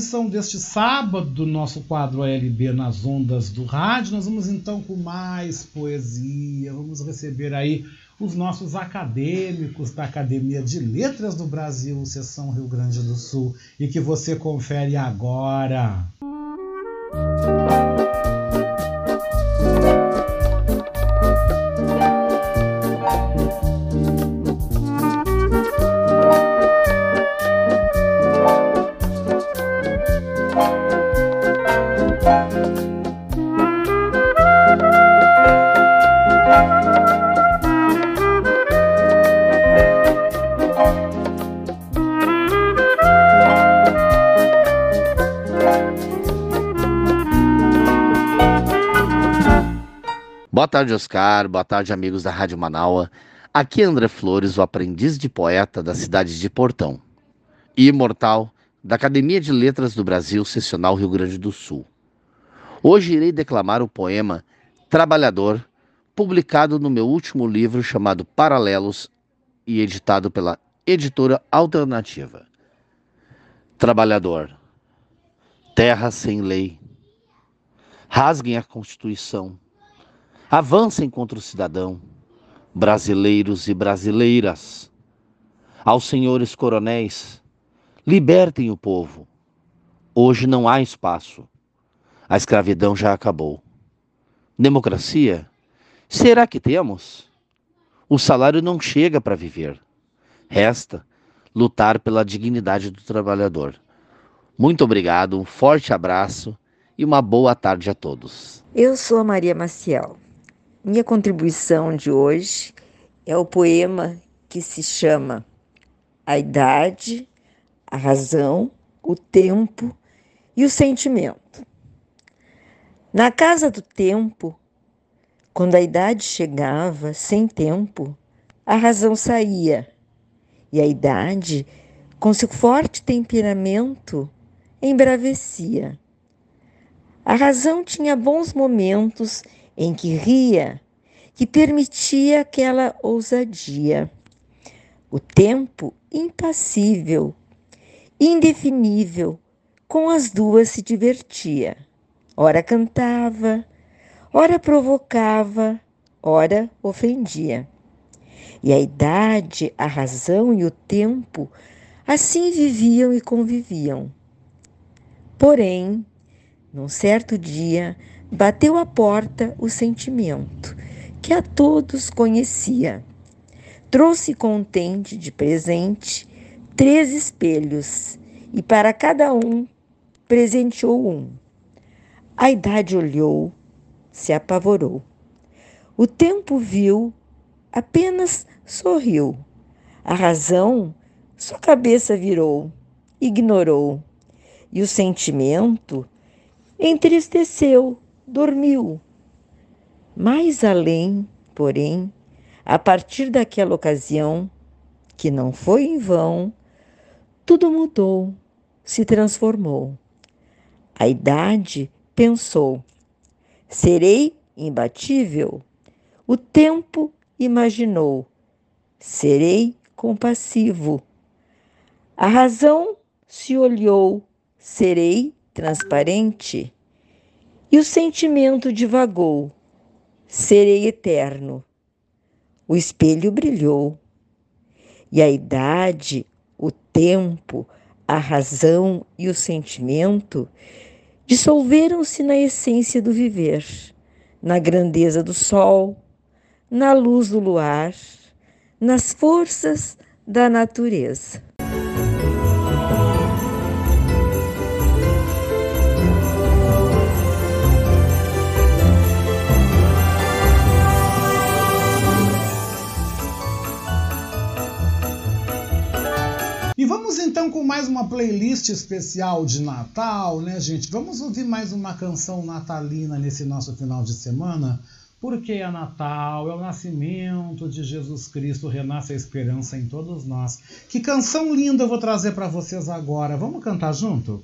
Edição deste sábado do nosso quadro ALB nas ondas do rádio, nós vamos então com mais poesia. Vamos receber aí os nossos acadêmicos da Academia de Letras do Brasil, Seção Rio Grande do Sul, e que você confere agora. Boa tarde, Oscar. Boa tarde, amigos da Rádio Manaua. Aqui é André Flores, o aprendiz de poeta da cidade de Portão. E imortal da Academia de Letras do Brasil, Sessional Rio Grande do Sul. Hoje irei declamar o poema Trabalhador, publicado no meu último livro chamado Paralelos e editado pela editora Alternativa. Trabalhador, terra sem lei, rasguem a Constituição Avancem contra o cidadão, brasileiros e brasileiras. Aos senhores coronéis, libertem o povo. Hoje não há espaço. A escravidão já acabou. Democracia? Será que temos? O salário não chega para viver. Resta lutar pela dignidade do trabalhador. Muito obrigado, um forte abraço e uma boa tarde a todos. Eu sou a Maria Maciel. Minha contribuição de hoje é o poema que se chama A Idade, a Razão, o Tempo e o Sentimento. Na casa do tempo, quando a idade chegava sem tempo, a razão saía, e a idade, com seu forte temperamento, embravecia. A razão tinha bons momentos em que ria, que permitia aquela ousadia. O tempo impassível, indefinível, com as duas se divertia. Ora cantava, ora provocava, ora ofendia. E a idade, a razão e o tempo assim viviam e conviviam. Porém, num certo dia, bateu à porta o sentimento, que a todos conhecia. Trouxe contente de presente três espelhos e para cada um presenteou um. A idade olhou, se apavorou. O tempo viu, apenas sorriu. A razão sua cabeça virou, ignorou. E o sentimento entristeceu dormiu. Mais além, porém, a partir daquela ocasião, que não foi em vão, tudo mudou, se transformou. A idade pensou: serei imbatível? O tempo imaginou: serei compassivo. A razão se olhou: serei transparente. E o sentimento divagou: serei eterno. O espelho brilhou. E a idade, o tempo, a razão e o sentimento dissolveram-se na essência do viver, na grandeza do sol, na luz do luar, nas forças da natureza. Vamos então com mais uma playlist especial de Natal, né, gente? Vamos ouvir mais uma canção natalina nesse nosso final de semana, porque é Natal, é o nascimento de Jesus Cristo, renasce a esperança em todos nós. Que canção linda eu vou trazer para vocês agora. Vamos cantar junto?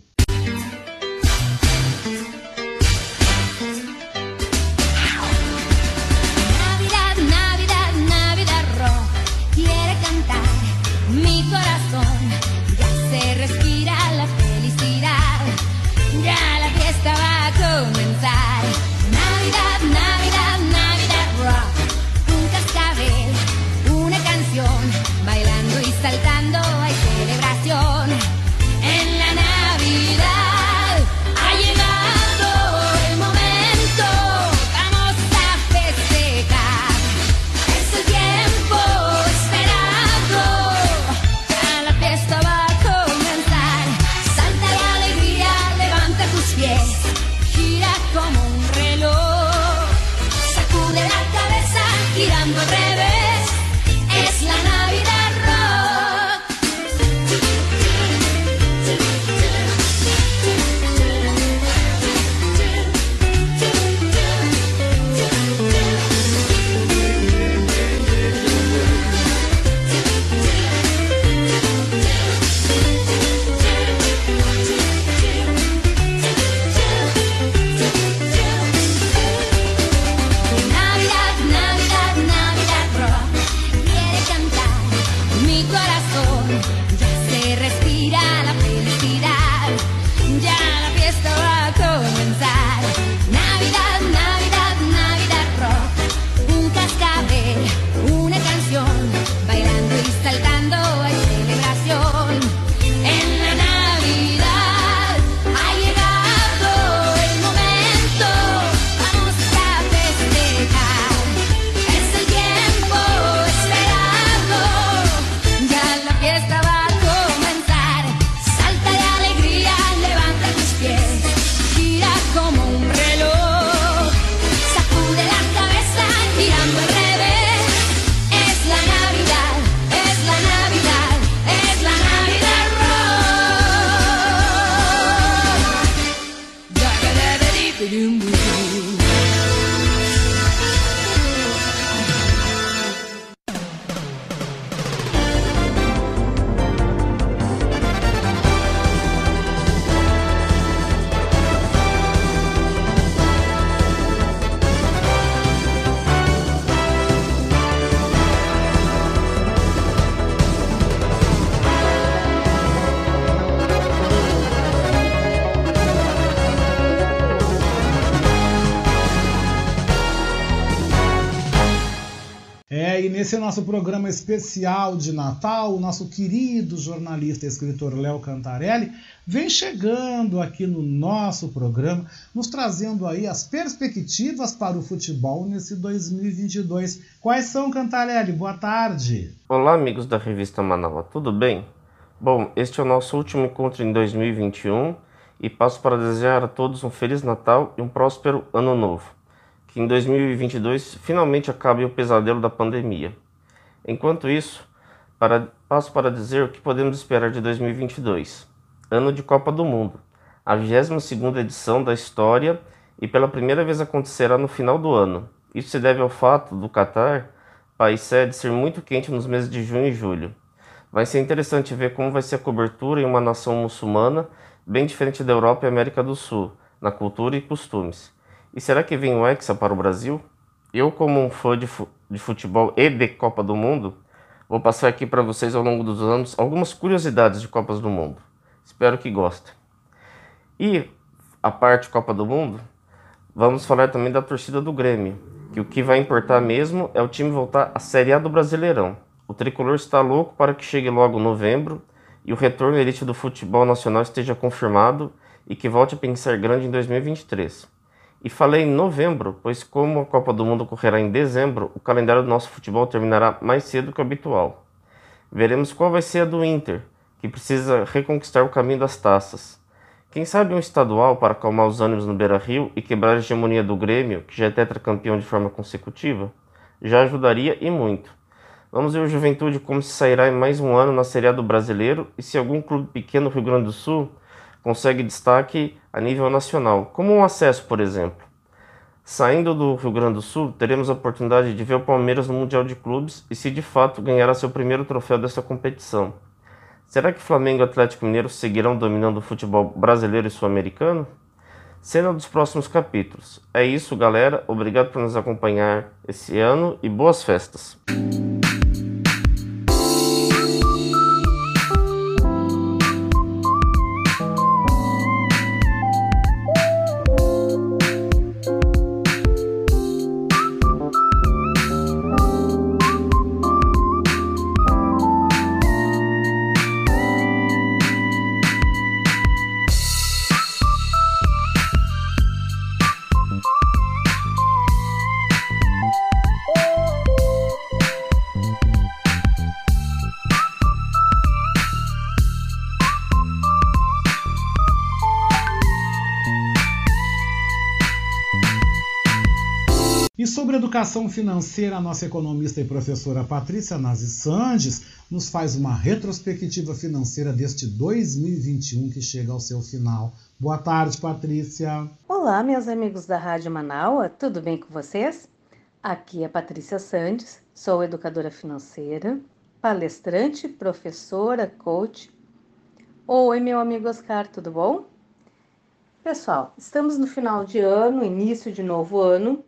Bem, nesse nosso programa especial de Natal, o nosso querido jornalista e escritor Léo Cantarelli vem chegando aqui no nosso programa, nos trazendo aí as perspectivas para o futebol nesse 2022. Quais são, Cantarelli? Boa tarde. Olá, amigos da revista Manaus, tudo bem? Bom, este é o nosso último encontro em 2021 e passo para desejar a todos um Feliz Natal e um próspero Ano Novo. Que em 2022 finalmente acabe o pesadelo da pandemia. Enquanto isso, para, passo para dizer o que podemos esperar de 2022. Ano de Copa do Mundo, a 22ª edição da história e pela primeira vez acontecerá no final do ano. Isso se deve ao fato do Catar, país sede, ser muito quente nos meses de junho e julho. Vai ser interessante ver como vai ser a cobertura em uma nação muçulmana bem diferente da Europa e América do Sul, na cultura e costumes. E será que vem o Hexa para o Brasil? Eu, como um fã de, fu de futebol e de Copa do Mundo, vou passar aqui para vocês ao longo dos anos algumas curiosidades de Copas do Mundo. Espero que gostem. E, a parte Copa do Mundo, vamos falar também da torcida do Grêmio, que o que vai importar mesmo é o time voltar à Série A do Brasileirão. O tricolor está louco para que chegue logo novembro e o retorno elite do futebol nacional esteja confirmado e que volte a pensar grande em 2023. E falei em novembro, pois como a Copa do Mundo ocorrerá em dezembro, o calendário do nosso futebol terminará mais cedo que o habitual. Veremos qual vai ser a do Inter, que precisa reconquistar o caminho das taças. Quem sabe um estadual para acalmar os ânimos no Beira-Rio e quebrar a hegemonia do Grêmio, que já é tetracampeão de forma consecutiva? Já ajudaria e muito. Vamos ver o Juventude como se sairá em mais um ano na Série A do Brasileiro e se algum clube pequeno do Rio Grande do Sul consegue destaque a nível nacional, como um acesso, por exemplo. Saindo do Rio Grande do Sul, teremos a oportunidade de ver o Palmeiras no Mundial de Clubes e se de fato ganhará seu primeiro troféu dessa competição. Será que Flamengo e Atlético Mineiro seguirão dominando o futebol brasileiro e sul-americano? Cena dos próximos capítulos. É isso, galera. Obrigado por nos acompanhar esse ano e boas festas. Educação financeira, a nossa economista e professora Patrícia Nazi Sandes nos faz uma retrospectiva financeira deste 2021 que chega ao seu final. Boa tarde, Patrícia. Olá, meus amigos da Rádio Manaua, tudo bem com vocês? Aqui é Patrícia Sandes, sou educadora financeira, palestrante, professora, coach. Oi, meu amigo Oscar, tudo bom? Pessoal, estamos no final de ano, início de novo ano,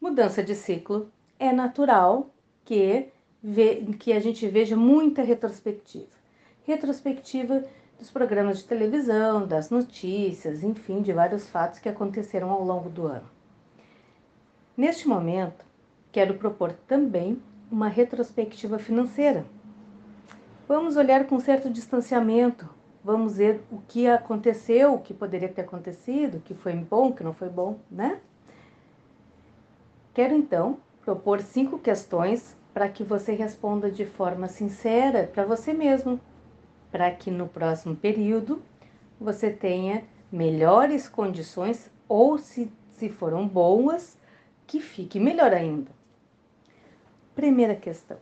mudança de ciclo, é natural que, que a gente veja muita retrospectiva. Retrospectiva dos programas de televisão, das notícias, enfim, de vários fatos que aconteceram ao longo do ano. Neste momento, quero propor também uma retrospectiva financeira. Vamos olhar com certo distanciamento, vamos ver o que aconteceu, o que poderia ter acontecido, o que foi bom, o que não foi bom, né? Quero então propor cinco questões para que você responda de forma sincera para você mesmo, para que no próximo período você tenha melhores condições ou, se, se foram boas, que fique melhor ainda. Primeira questão: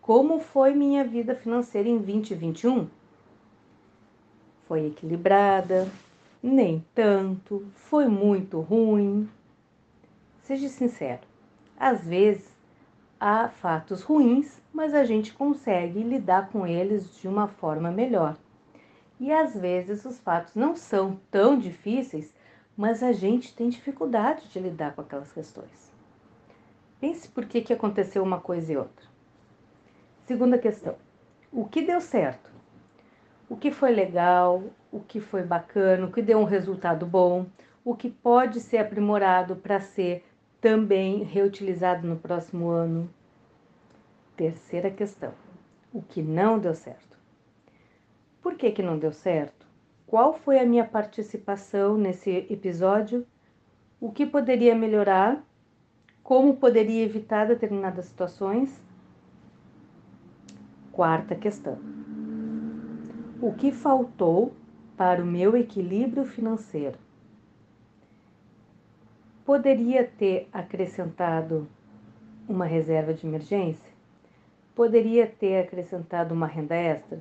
Como foi minha vida financeira em 2021? Foi equilibrada? Nem tanto? Foi muito ruim? Seja sincero. Às vezes há fatos ruins, mas a gente consegue lidar com eles de uma forma melhor. E às vezes os fatos não são tão difíceis, mas a gente tem dificuldade de lidar com aquelas questões. Pense por que, que aconteceu uma coisa e outra. Segunda questão: o que deu certo? O que foi legal? O que foi bacana? O que deu um resultado bom? O que pode ser aprimorado para ser também reutilizado no próximo ano? Terceira questão: o que não deu certo? Por que, que não deu certo? Qual foi a minha participação nesse episódio? O que poderia melhorar? Como poderia evitar determinadas situações? Quarta questão: o que faltou para o meu equilíbrio financeiro? Poderia ter acrescentado uma reserva de emergência? Poderia ter acrescentado uma renda extra?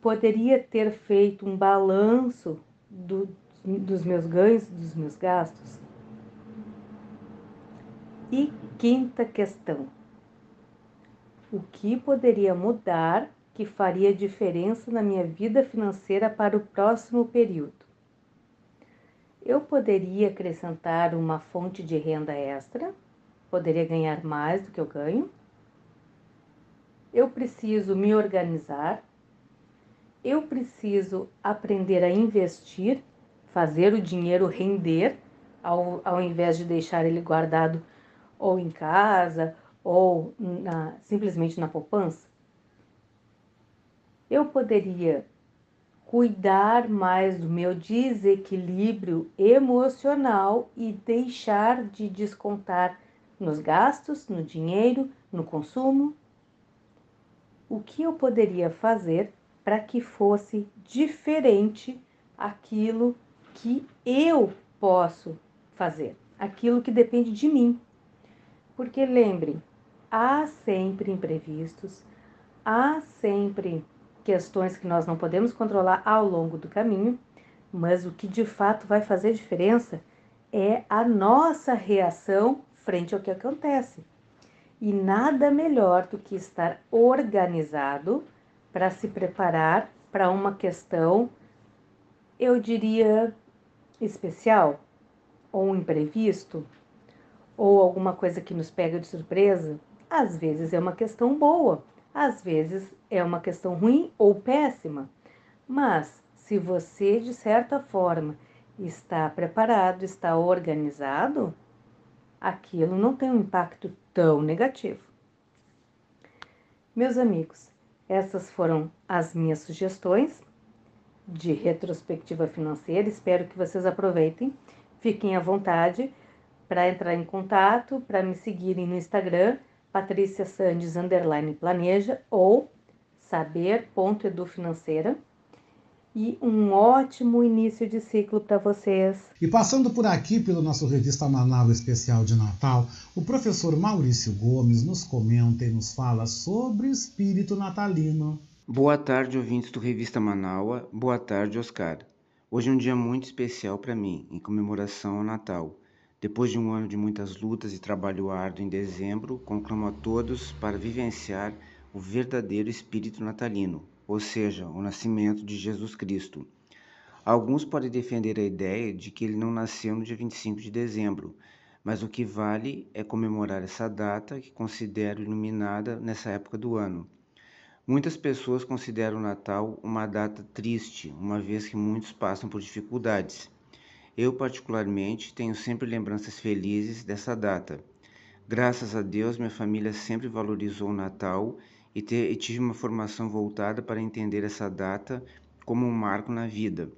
Poderia ter feito um balanço do, dos meus ganhos, dos meus gastos? E quinta questão: o que poderia mudar que faria diferença na minha vida financeira para o próximo período? Eu poderia acrescentar uma fonte de renda extra? Poderia ganhar mais do que eu ganho? Eu preciso me organizar? Eu preciso aprender a investir, fazer o dinheiro render, ao, ao invés de deixar ele guardado ou em casa ou na, simplesmente na poupança? Eu poderia cuidar mais do meu desequilíbrio emocional e deixar de descontar nos gastos, no dinheiro, no consumo? O que eu poderia fazer para que fosse diferente aquilo que eu posso fazer, aquilo que depende de mim? Porque lembrem, há sempre imprevistos, há sempre questões que nós não podemos controlar ao longo do caminho, mas o que de fato vai fazer diferença é a nossa reação frente ao que acontece. E nada melhor do que estar organizado para se preparar para uma questão, eu diria, especial, ou um imprevisto, ou alguma coisa que nos pega de surpresa. Às vezes é uma questão boa, às vezes é uma questão ruim ou péssima, mas se você, de certa forma, está preparado, está organizado, aquilo não tem um impacto tão negativo. Meus amigos, essas foram as minhas sugestões de retrospectiva financeira. Espero que vocês aproveitem. Fiquem à vontade para entrar em contato, para me seguirem no Instagram Patrícia Sandes planeja ou saber.edufinanceira e um ótimo início de ciclo para vocês. E passando por aqui pelo nosso revista Manaus especial de Natal, o professor Maurício Gomes nos comenta e nos fala sobre o espírito natalino. Boa tarde, ouvintes do Revista Manaua. Boa tarde, Oscar. Hoje é um dia muito especial para mim, em comemoração ao Natal. Depois de um ano de muitas lutas e trabalho árduo em dezembro, conclamo a todos para vivenciar o verdadeiro espírito natalino, ou seja, o nascimento de Jesus Cristo. Alguns podem defender a ideia de que ele não nasceu no dia 25 de dezembro, mas o que vale é comemorar essa data que considero iluminada nessa época do ano. Muitas pessoas consideram o Natal uma data triste, uma vez que muitos passam por dificuldades. Eu, particularmente, tenho sempre lembranças felizes dessa data. Graças a Deus, minha família sempre valorizou o Natal e, te, e tive uma formação voltada para entender essa data como um marco na vida.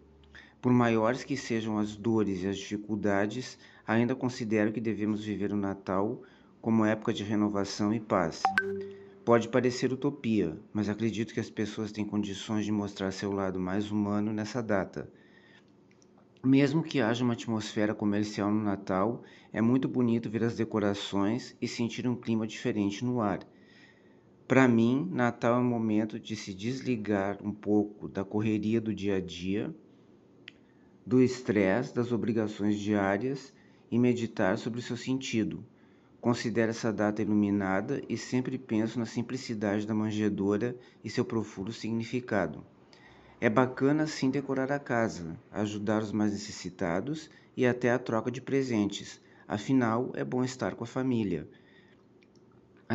Por maiores que sejam as dores e as dificuldades, ainda considero que devemos viver o Natal como época de renovação e paz. Pode parecer utopia, mas acredito que as pessoas têm condições de mostrar seu lado mais humano nessa data. Mesmo que haja uma atmosfera comercial no Natal, é muito bonito ver as decorações e sentir um clima diferente no ar. Para mim, Natal é um momento de se desligar um pouco da correria do dia a dia, do estresse, das obrigações diárias e meditar sobre o seu sentido. Considero essa data iluminada e sempre penso na simplicidade da manjedoura e seu profundo significado. É bacana sim decorar a casa, ajudar os mais necessitados e até a troca de presentes. Afinal, é bom estar com a família.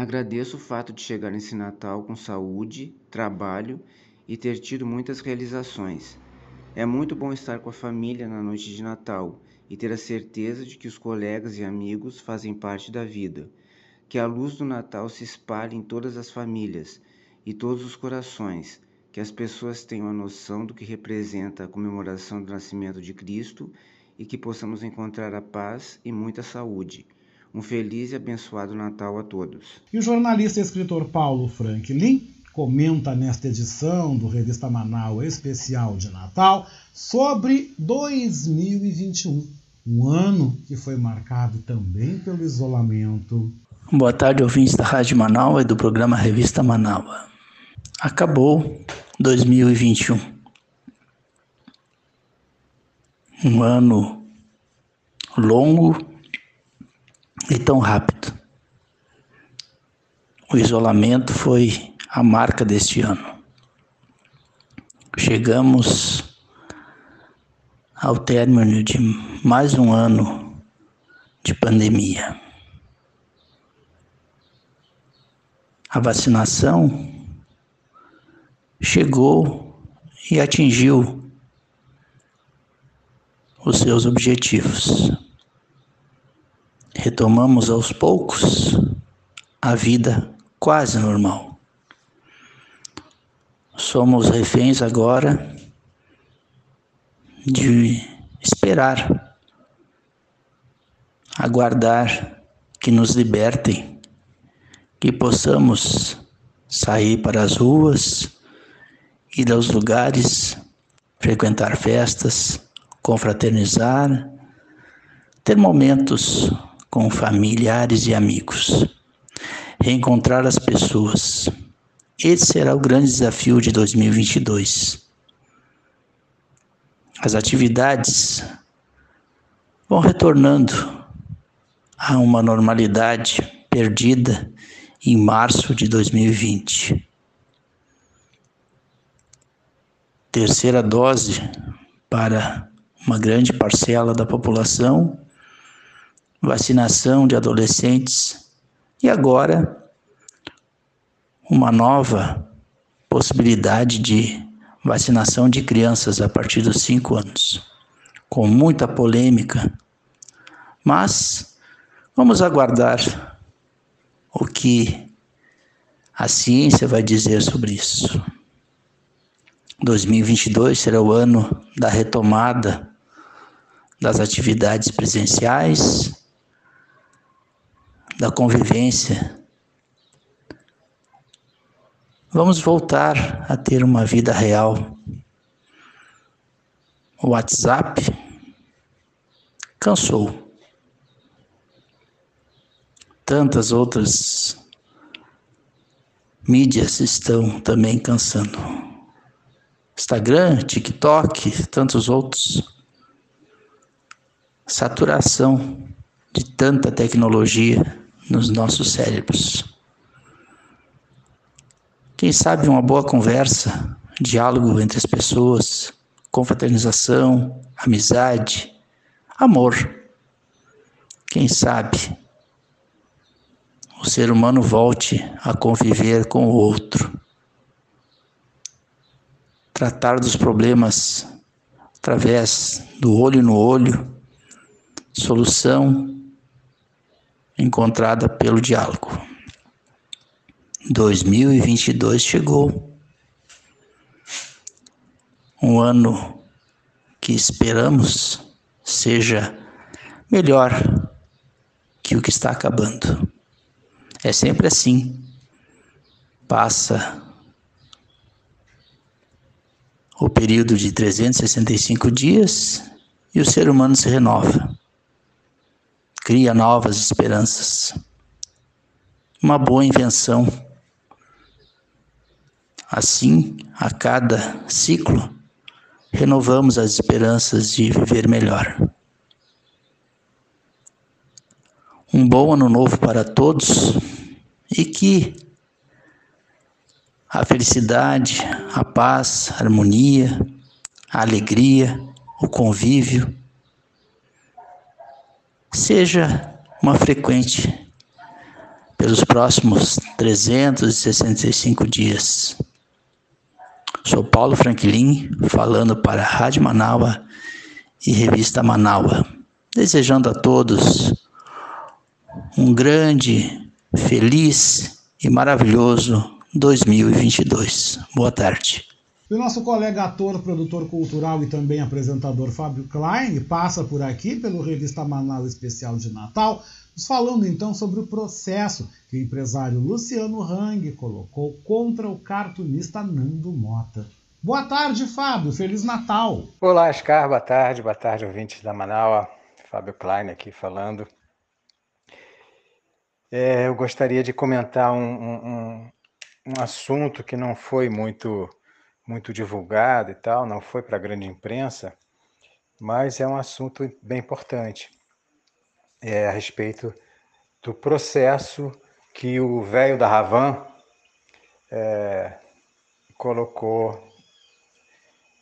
Agradeço o fato de chegar nesse Natal com saúde, trabalho e ter tido muitas realizações. É muito bom estar com a família na noite de Natal e ter a certeza de que os colegas e amigos fazem parte da vida. Que a luz do Natal se espalhe em todas as famílias e todos os corações, que as pessoas tenham a noção do que representa a comemoração do nascimento de Cristo e que possamos encontrar a paz e muita saúde. Um feliz e abençoado Natal a todos. E o jornalista e escritor Paulo Franklin comenta nesta edição do Revista Manaus Especial de Natal sobre 2021, um ano que foi marcado também pelo isolamento. Boa tarde, ouvintes da Rádio Manaus e do programa Revista Manaus. Acabou 2021. Um ano longo e tão rápido. O isolamento foi a marca deste ano. Chegamos ao término de mais um ano de pandemia. A vacinação chegou e atingiu os seus objetivos. Retomamos aos poucos a vida quase normal. Somos reféns agora de esperar, aguardar que nos libertem, que possamos sair para as ruas, ir aos lugares, frequentar festas, confraternizar, ter momentos com familiares e amigos, reencontrar as pessoas. Esse será o grande desafio de 2022. As atividades vão retornando a uma normalidade perdida em março de 2020. Terceira dose para uma grande parcela da população, vacinação de adolescentes. E agora uma nova possibilidade de vacinação de crianças a partir dos 5 anos, com muita polêmica, mas vamos aguardar o que a ciência vai dizer sobre isso. 2022 será o ano da retomada das atividades presenciais, da convivência Vamos voltar a ter uma vida real. O WhatsApp cansou. Tantas outras mídias estão também cansando. Instagram, TikTok, tantos outros. Saturação de tanta tecnologia nos nossos cérebros. Quem sabe uma boa conversa, diálogo entre as pessoas, confraternização, amizade, amor. Quem sabe o ser humano volte a conviver com o outro. Tratar dos problemas através do olho no olho, solução encontrada pelo diálogo. 2022 chegou. Um ano que esperamos seja melhor que o que está acabando. É sempre assim. Passa o período de 365 dias e o ser humano se renova, cria novas esperanças. Uma boa invenção Assim, a cada ciclo, renovamos as esperanças de viver melhor. Um bom ano novo para todos e que a felicidade, a paz, a harmonia, a alegria, o convívio seja uma frequente pelos próximos 365 dias. Sou Paulo Franklin, falando para a Rádio Manaua e Revista Manaua. desejando a todos um grande, feliz e maravilhoso 2022. Boa tarde. E o nosso colega ator, produtor cultural e também apresentador Fábio Klein passa por aqui pelo Revista Manaus Especial de Natal, nos falando então sobre o processo que o empresário Luciano Hang colocou contra o cartunista Nando Mota. Boa tarde, Fábio. Feliz Natal. Olá, Oscar. Boa tarde. Boa tarde, ouvintes da Manaus. Fábio Klein aqui falando. É, eu gostaria de comentar um, um, um assunto que não foi muito muito divulgado e tal, não foi para a grande imprensa, mas é um assunto bem importante. É a respeito do processo que o velho da Ravan é, colocou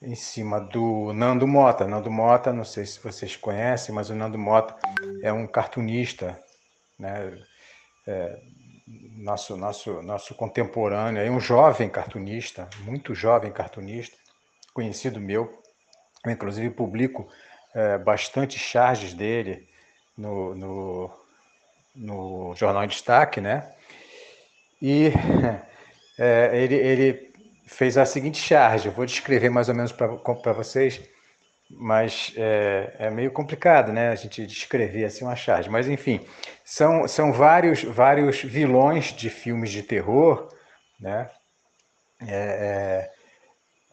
em cima do Nando Mota. Nando Mota, não sei se vocês conhecem, mas o Nando Mota é um cartunista, né? É, nosso, nosso, nosso contemporâneo, é um jovem cartunista, muito jovem cartunista, conhecido meu. Eu, inclusive, publico é, bastante charges dele no, no, no Jornal em Destaque, né? E é, ele, ele fez a seguinte charge, eu vou descrever mais ou menos para vocês mas é, é, meio complicado, né? A gente descrever assim uma charge. Mas enfim, são, são vários vários vilões de filmes de terror, né? É, é,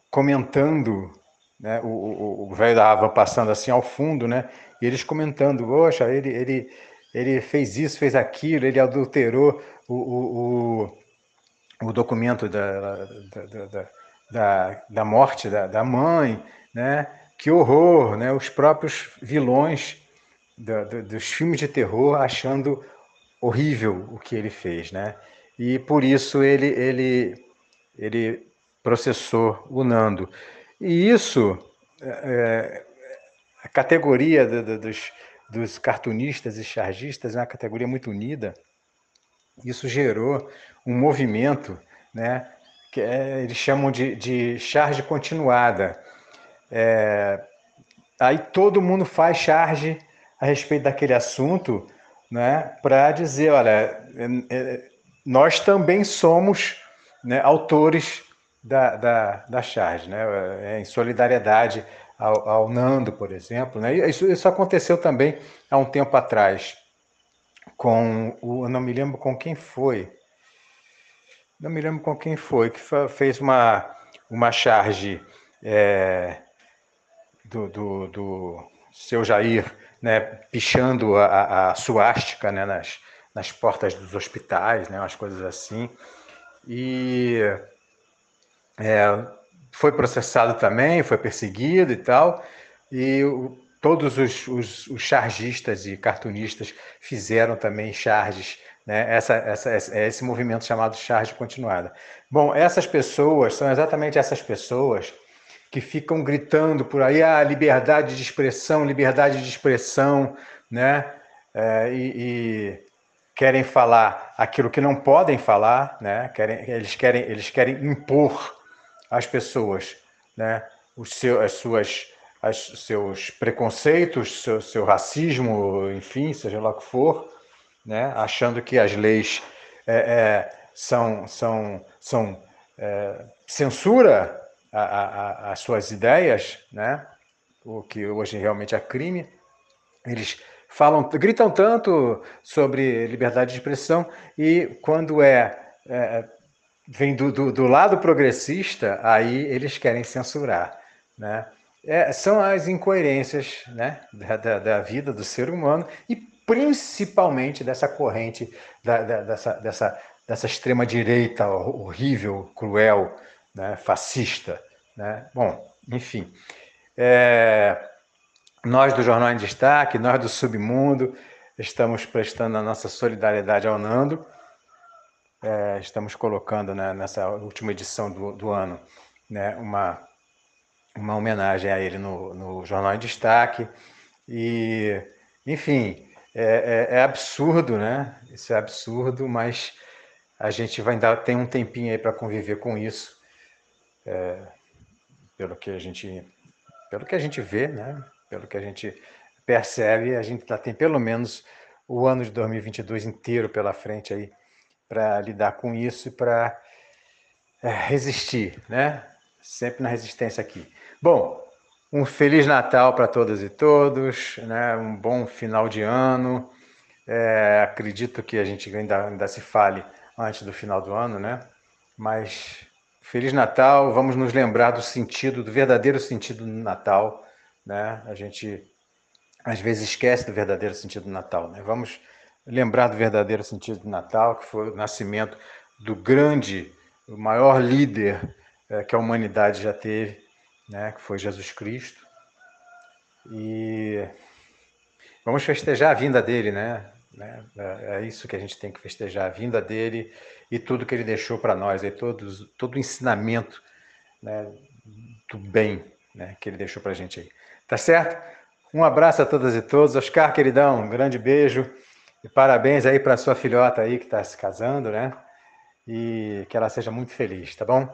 comentando, né? O velho da Ava passando assim ao fundo, né? E eles comentando, poxa, ele ele ele fez isso, fez aquilo, ele adulterou o, o, o, o documento da, da, da, da, da morte da, da mãe, né? Que horror, né? Os próprios vilões do, do, dos filmes de terror achando horrível o que ele fez, né? E por isso ele ele ele processou o Nando. E isso, é, é a categoria do, dos, dos cartunistas e chargistas é uma categoria muito unida. Isso gerou um movimento, né? Que é, eles chamam de, de charge continuada é, aí todo mundo faz charge a respeito daquele assunto, né, para dizer, olha, é, é, nós também somos né, autores da, da, da charge, né, é, em solidariedade ao, ao, Nando, por exemplo. Né, isso, isso aconteceu também há um tempo atrás, com o, eu não me lembro com quem foi, não me lembro com quem foi, que fez uma, uma charge é, do, do, do seu Jair né, pichando a, a suástica né, nas, nas portas dos hospitais, né, umas coisas assim. E é, foi processado também, foi perseguido e tal. E o, todos os, os, os, chargistas e cartunistas fizeram também charges, né? essa, essa, é esse movimento chamado charge continuada. Bom, essas pessoas são exatamente essas pessoas que ficam gritando por aí a ah, liberdade de expressão, liberdade de expressão, né? É, e, e, querem falar aquilo que não podem falar, né? Querem, eles querem, eles querem impor às pessoas, né? Os seu, as suas, as, seus preconceitos, seu, seu racismo, enfim, seja lá o que for, né? Achando que as leis é, é, são, são, são é, censura as suas ideias, né? o que hoje realmente é crime. Eles falam, gritam tanto sobre liberdade de expressão e quando é, é vem do, do, do, lado progressista, aí eles querem censurar, né? É, são as incoerências né, da, da, da, vida do ser humano e principalmente dessa corrente, da, dessa, dessa, dessa extrema direita horrível, cruel, né, fascista. Né? Bom, enfim. É, nós do Jornal em Destaque, nós do Submundo, estamos prestando a nossa solidariedade ao Nando. É, estamos colocando né, nessa última edição do, do ano né, uma, uma homenagem a ele no, no Jornal em Destaque. E, enfim, é, é, é absurdo, né? Isso é absurdo, mas a gente vai dar, tem um tempinho aí para conviver com isso. É, pelo que a gente, pelo que a gente vê, né? Pelo que a gente percebe, a gente já tem pelo menos o ano de 2022 inteiro pela frente aí para lidar com isso e para é, resistir, né? Sempre na resistência aqui. Bom, um feliz Natal para todas e todos, né? Um bom final de ano. É, acredito que a gente ainda, ainda se fale antes do final do ano, né? Mas feliz Natal. Vamos nos lembrar do sentido, do verdadeiro sentido do Natal, né? A gente às vezes esquece do verdadeiro sentido do Natal, né? Vamos lembrar do verdadeiro sentido do Natal, que foi o nascimento do grande, o maior líder é, que a humanidade já teve, né, que foi Jesus Cristo. E vamos festejar a vinda dele, né? Né? É, é isso que a gente tem que festejar, a vinda dele e tudo que ele deixou para nós, e todo, todo o ensinamento né, do bem né, que ele deixou para a gente aí. Tá certo? Um abraço a todas e todos. Oscar, queridão, um grande beijo. E parabéns aí para sua filhota aí que está se casando, né? E que ela seja muito feliz, tá bom?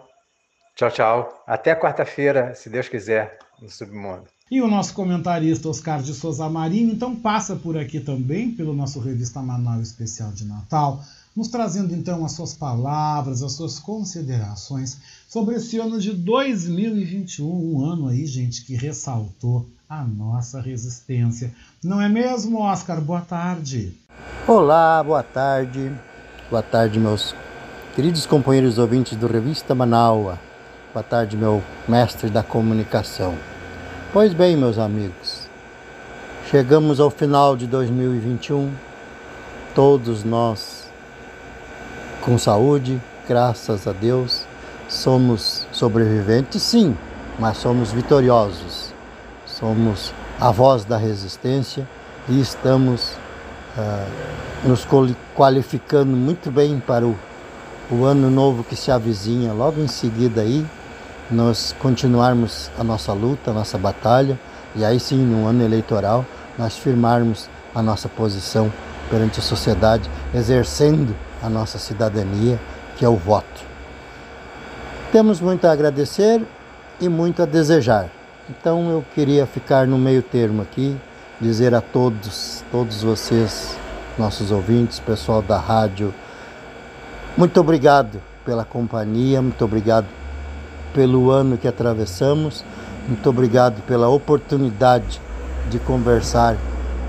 Tchau, tchau. Até quarta-feira, se Deus quiser, no Submundo. E o nosso comentarista Oscar de Souza Marinho, então, passa por aqui também, pelo nosso Revista Manaus Especial de Natal, nos trazendo então as suas palavras, as suas considerações sobre esse ano de 2021, um ano aí, gente, que ressaltou a nossa resistência. Não é mesmo, Oscar? Boa tarde. Olá, boa tarde. Boa tarde, meus queridos companheiros ouvintes do Revista Manaua. Boa tarde, meu mestre da comunicação. Pois bem, meus amigos, chegamos ao final de 2021, todos nós com saúde, graças a Deus, somos sobreviventes, sim, mas somos vitoriosos. Somos a voz da resistência e estamos uh, nos qualificando muito bem para o, o ano novo que se avizinha logo em seguida aí, nós continuarmos a nossa luta, a nossa batalha, e aí sim, no ano eleitoral, nós firmarmos a nossa posição perante a sociedade, exercendo a nossa cidadania, que é o voto. Temos muito a agradecer e muito a desejar. Então eu queria ficar no meio termo aqui, dizer a todos, todos vocês, nossos ouvintes, pessoal da rádio, muito obrigado pela companhia, muito obrigado pelo ano que atravessamos, muito obrigado pela oportunidade de conversar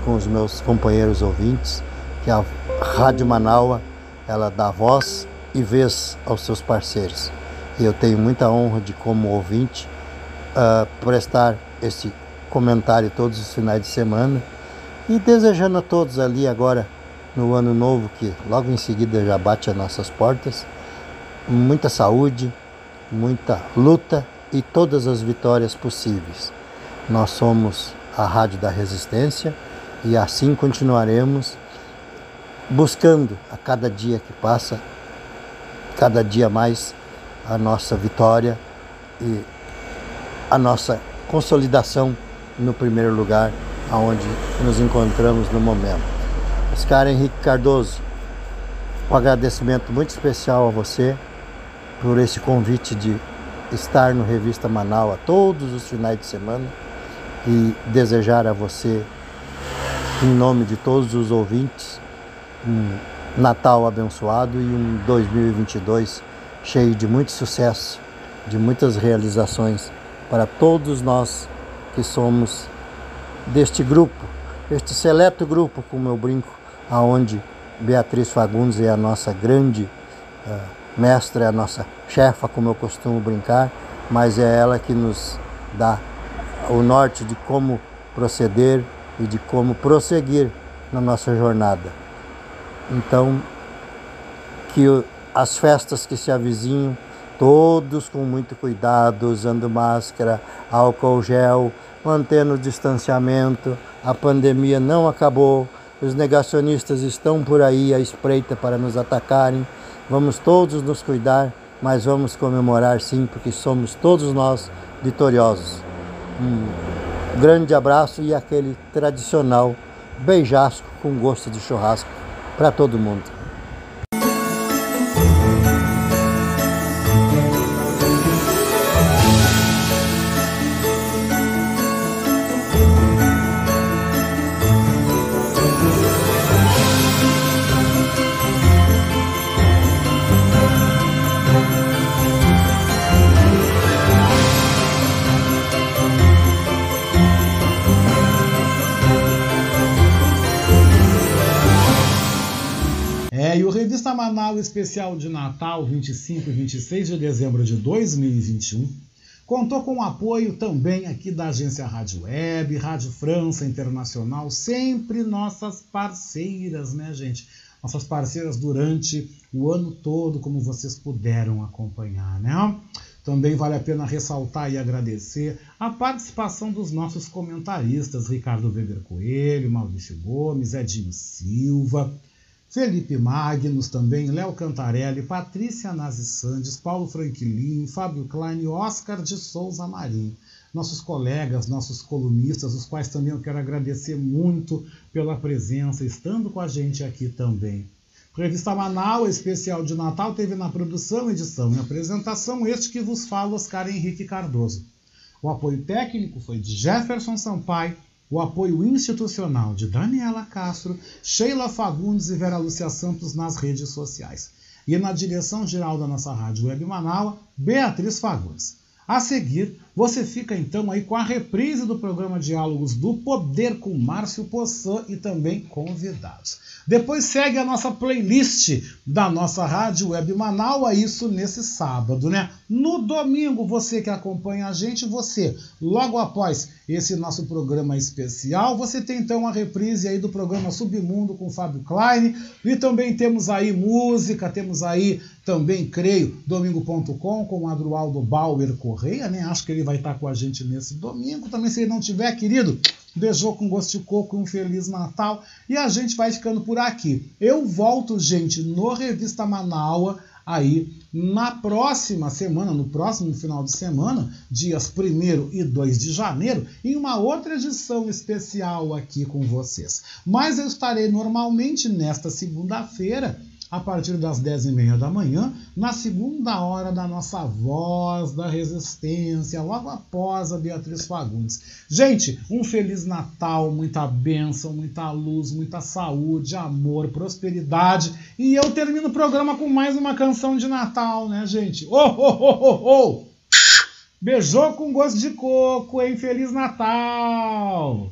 com os meus companheiros ouvintes, que a Rádio Manaua, ela dá voz e vez aos seus parceiros. E eu tenho muita honra de, como ouvinte, uh, prestar esse comentário todos os finais de semana e desejando a todos ali agora no ano novo que logo em seguida já bate as nossas portas, muita saúde, muita luta e todas as vitórias possíveis. Nós somos a Rádio da Resistência e assim continuaremos buscando a cada dia que passa, cada dia mais a nossa vitória e a nossa consolidação no primeiro lugar aonde nos encontramos no momento. Oscar Henrique Cardoso, um agradecimento muito especial a você por esse convite de estar no Revista Manaus todos os finais de semana e desejar a você, em nome de todos os ouvintes, um Natal abençoado e um 2022 cheio de muito sucesso, de muitas realizações para todos nós que somos deste grupo, este seleto grupo, como eu brinco, aonde Beatriz Fagundes é a nossa grande uh, mestra, é a nossa chefa, como eu costumo brincar, mas é ela que nos dá o norte de como proceder e de como prosseguir na nossa jornada. Então, que as festas que se avizinham, todos com muito cuidado, usando máscara, álcool gel, mantendo o distanciamento. A pandemia não acabou, os negacionistas estão por aí à espreita para nos atacarem. Vamos todos nos cuidar, mas vamos comemorar sim, porque somos todos nós vitoriosos. Um grande abraço e aquele tradicional beijasco com gosto de churrasco para todo mundo. Especial de Natal, 25 e 26 de dezembro de 2021, contou com o apoio também aqui da agência Rádio Web, Rádio França Internacional, sempre nossas parceiras, né, gente? Nossas parceiras durante o ano todo, como vocês puderam acompanhar, né? Também vale a pena ressaltar e agradecer a participação dos nossos comentaristas, Ricardo Weber Coelho, Maurício Gomes, Edinho Silva, Felipe Magnus também, Léo Cantarelli, Patrícia Nazi Sandes, Paulo Franklin, Fábio Klein e Oscar de Souza Marinho. Nossos colegas, nossos colunistas, os quais também eu quero agradecer muito pela presença, estando com a gente aqui também. Revista Manaus, especial de Natal, teve na produção, edição e apresentação este que vos fala, Oscar Henrique Cardoso. O apoio técnico foi de Jefferson Sampaio, o apoio institucional de Daniela Castro, Sheila Fagundes e Vera Lúcia Santos nas redes sociais. E na direção geral da nossa rádio Web Manaus, Beatriz Fagundes. A seguir, você fica então aí com a reprise do programa Diálogos do Poder com Márcio Poçan e também convidados. Depois segue a nossa playlist da nossa rádio Web Manaus, isso nesse sábado, né? No domingo, você que acompanha a gente, você, logo após esse nosso programa especial, você tem então a reprise aí do programa Submundo com Fábio Klein, e também temos aí música, temos aí também, creio, domingo.com com Adroaldo Bauer Correia, né? Acho que ele vai estar com a gente nesse domingo. Também, se ele não tiver, querido, beijou com gosto de coco e um Feliz Natal. E a gente vai ficando por aqui. Eu volto, gente, no Revista Manaua, aí na próxima semana, no próximo final de semana, dias 1 e 2 de janeiro, em uma outra edição especial aqui com vocês. Mas eu estarei normalmente nesta segunda-feira a partir das 10h30 da manhã, na segunda hora da nossa Voz da Resistência, logo após a Beatriz Fagundes. Gente, um Feliz Natal, muita bênção, muita luz, muita saúde, amor, prosperidade. E eu termino o programa com mais uma canção de Natal, né, gente? Oh, oh, oh, oh, oh! Beijou com gosto de coco, hein? Feliz Natal!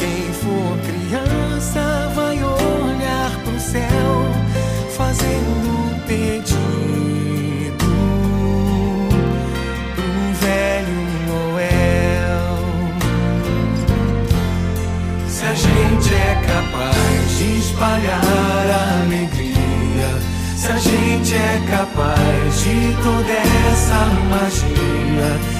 Quem for criança vai olhar pro céu, fazendo pedido pro velho Noel. Se a gente é capaz de espalhar a alegria, se a gente é capaz de toda essa magia.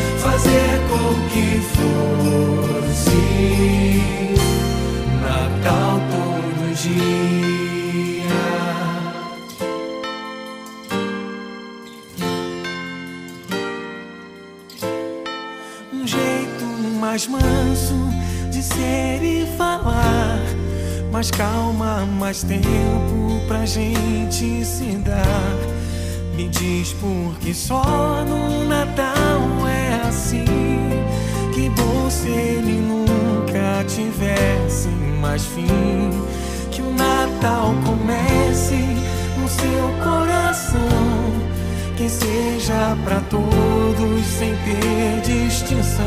fazer com que fosse Natal todo dia. Um jeito mais manso de ser e falar. Mais calma, mais tempo pra gente se dar. Me diz por que só no Natal mais fim. Que o Natal comece no seu coração. Que seja pra todos sem ter distinção.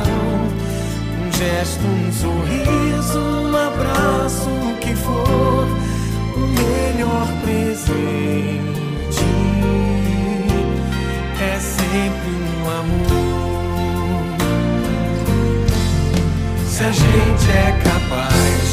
Um gesto, um sorriso, um abraço, o que for, o melhor presente é sempre um amor. gente é capaz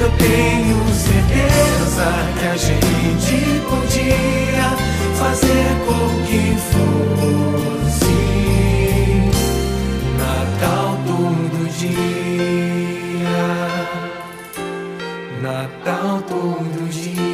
eu tenho certeza que a gente podia fazer com que fosse Natal todo dia, Natal todo dia,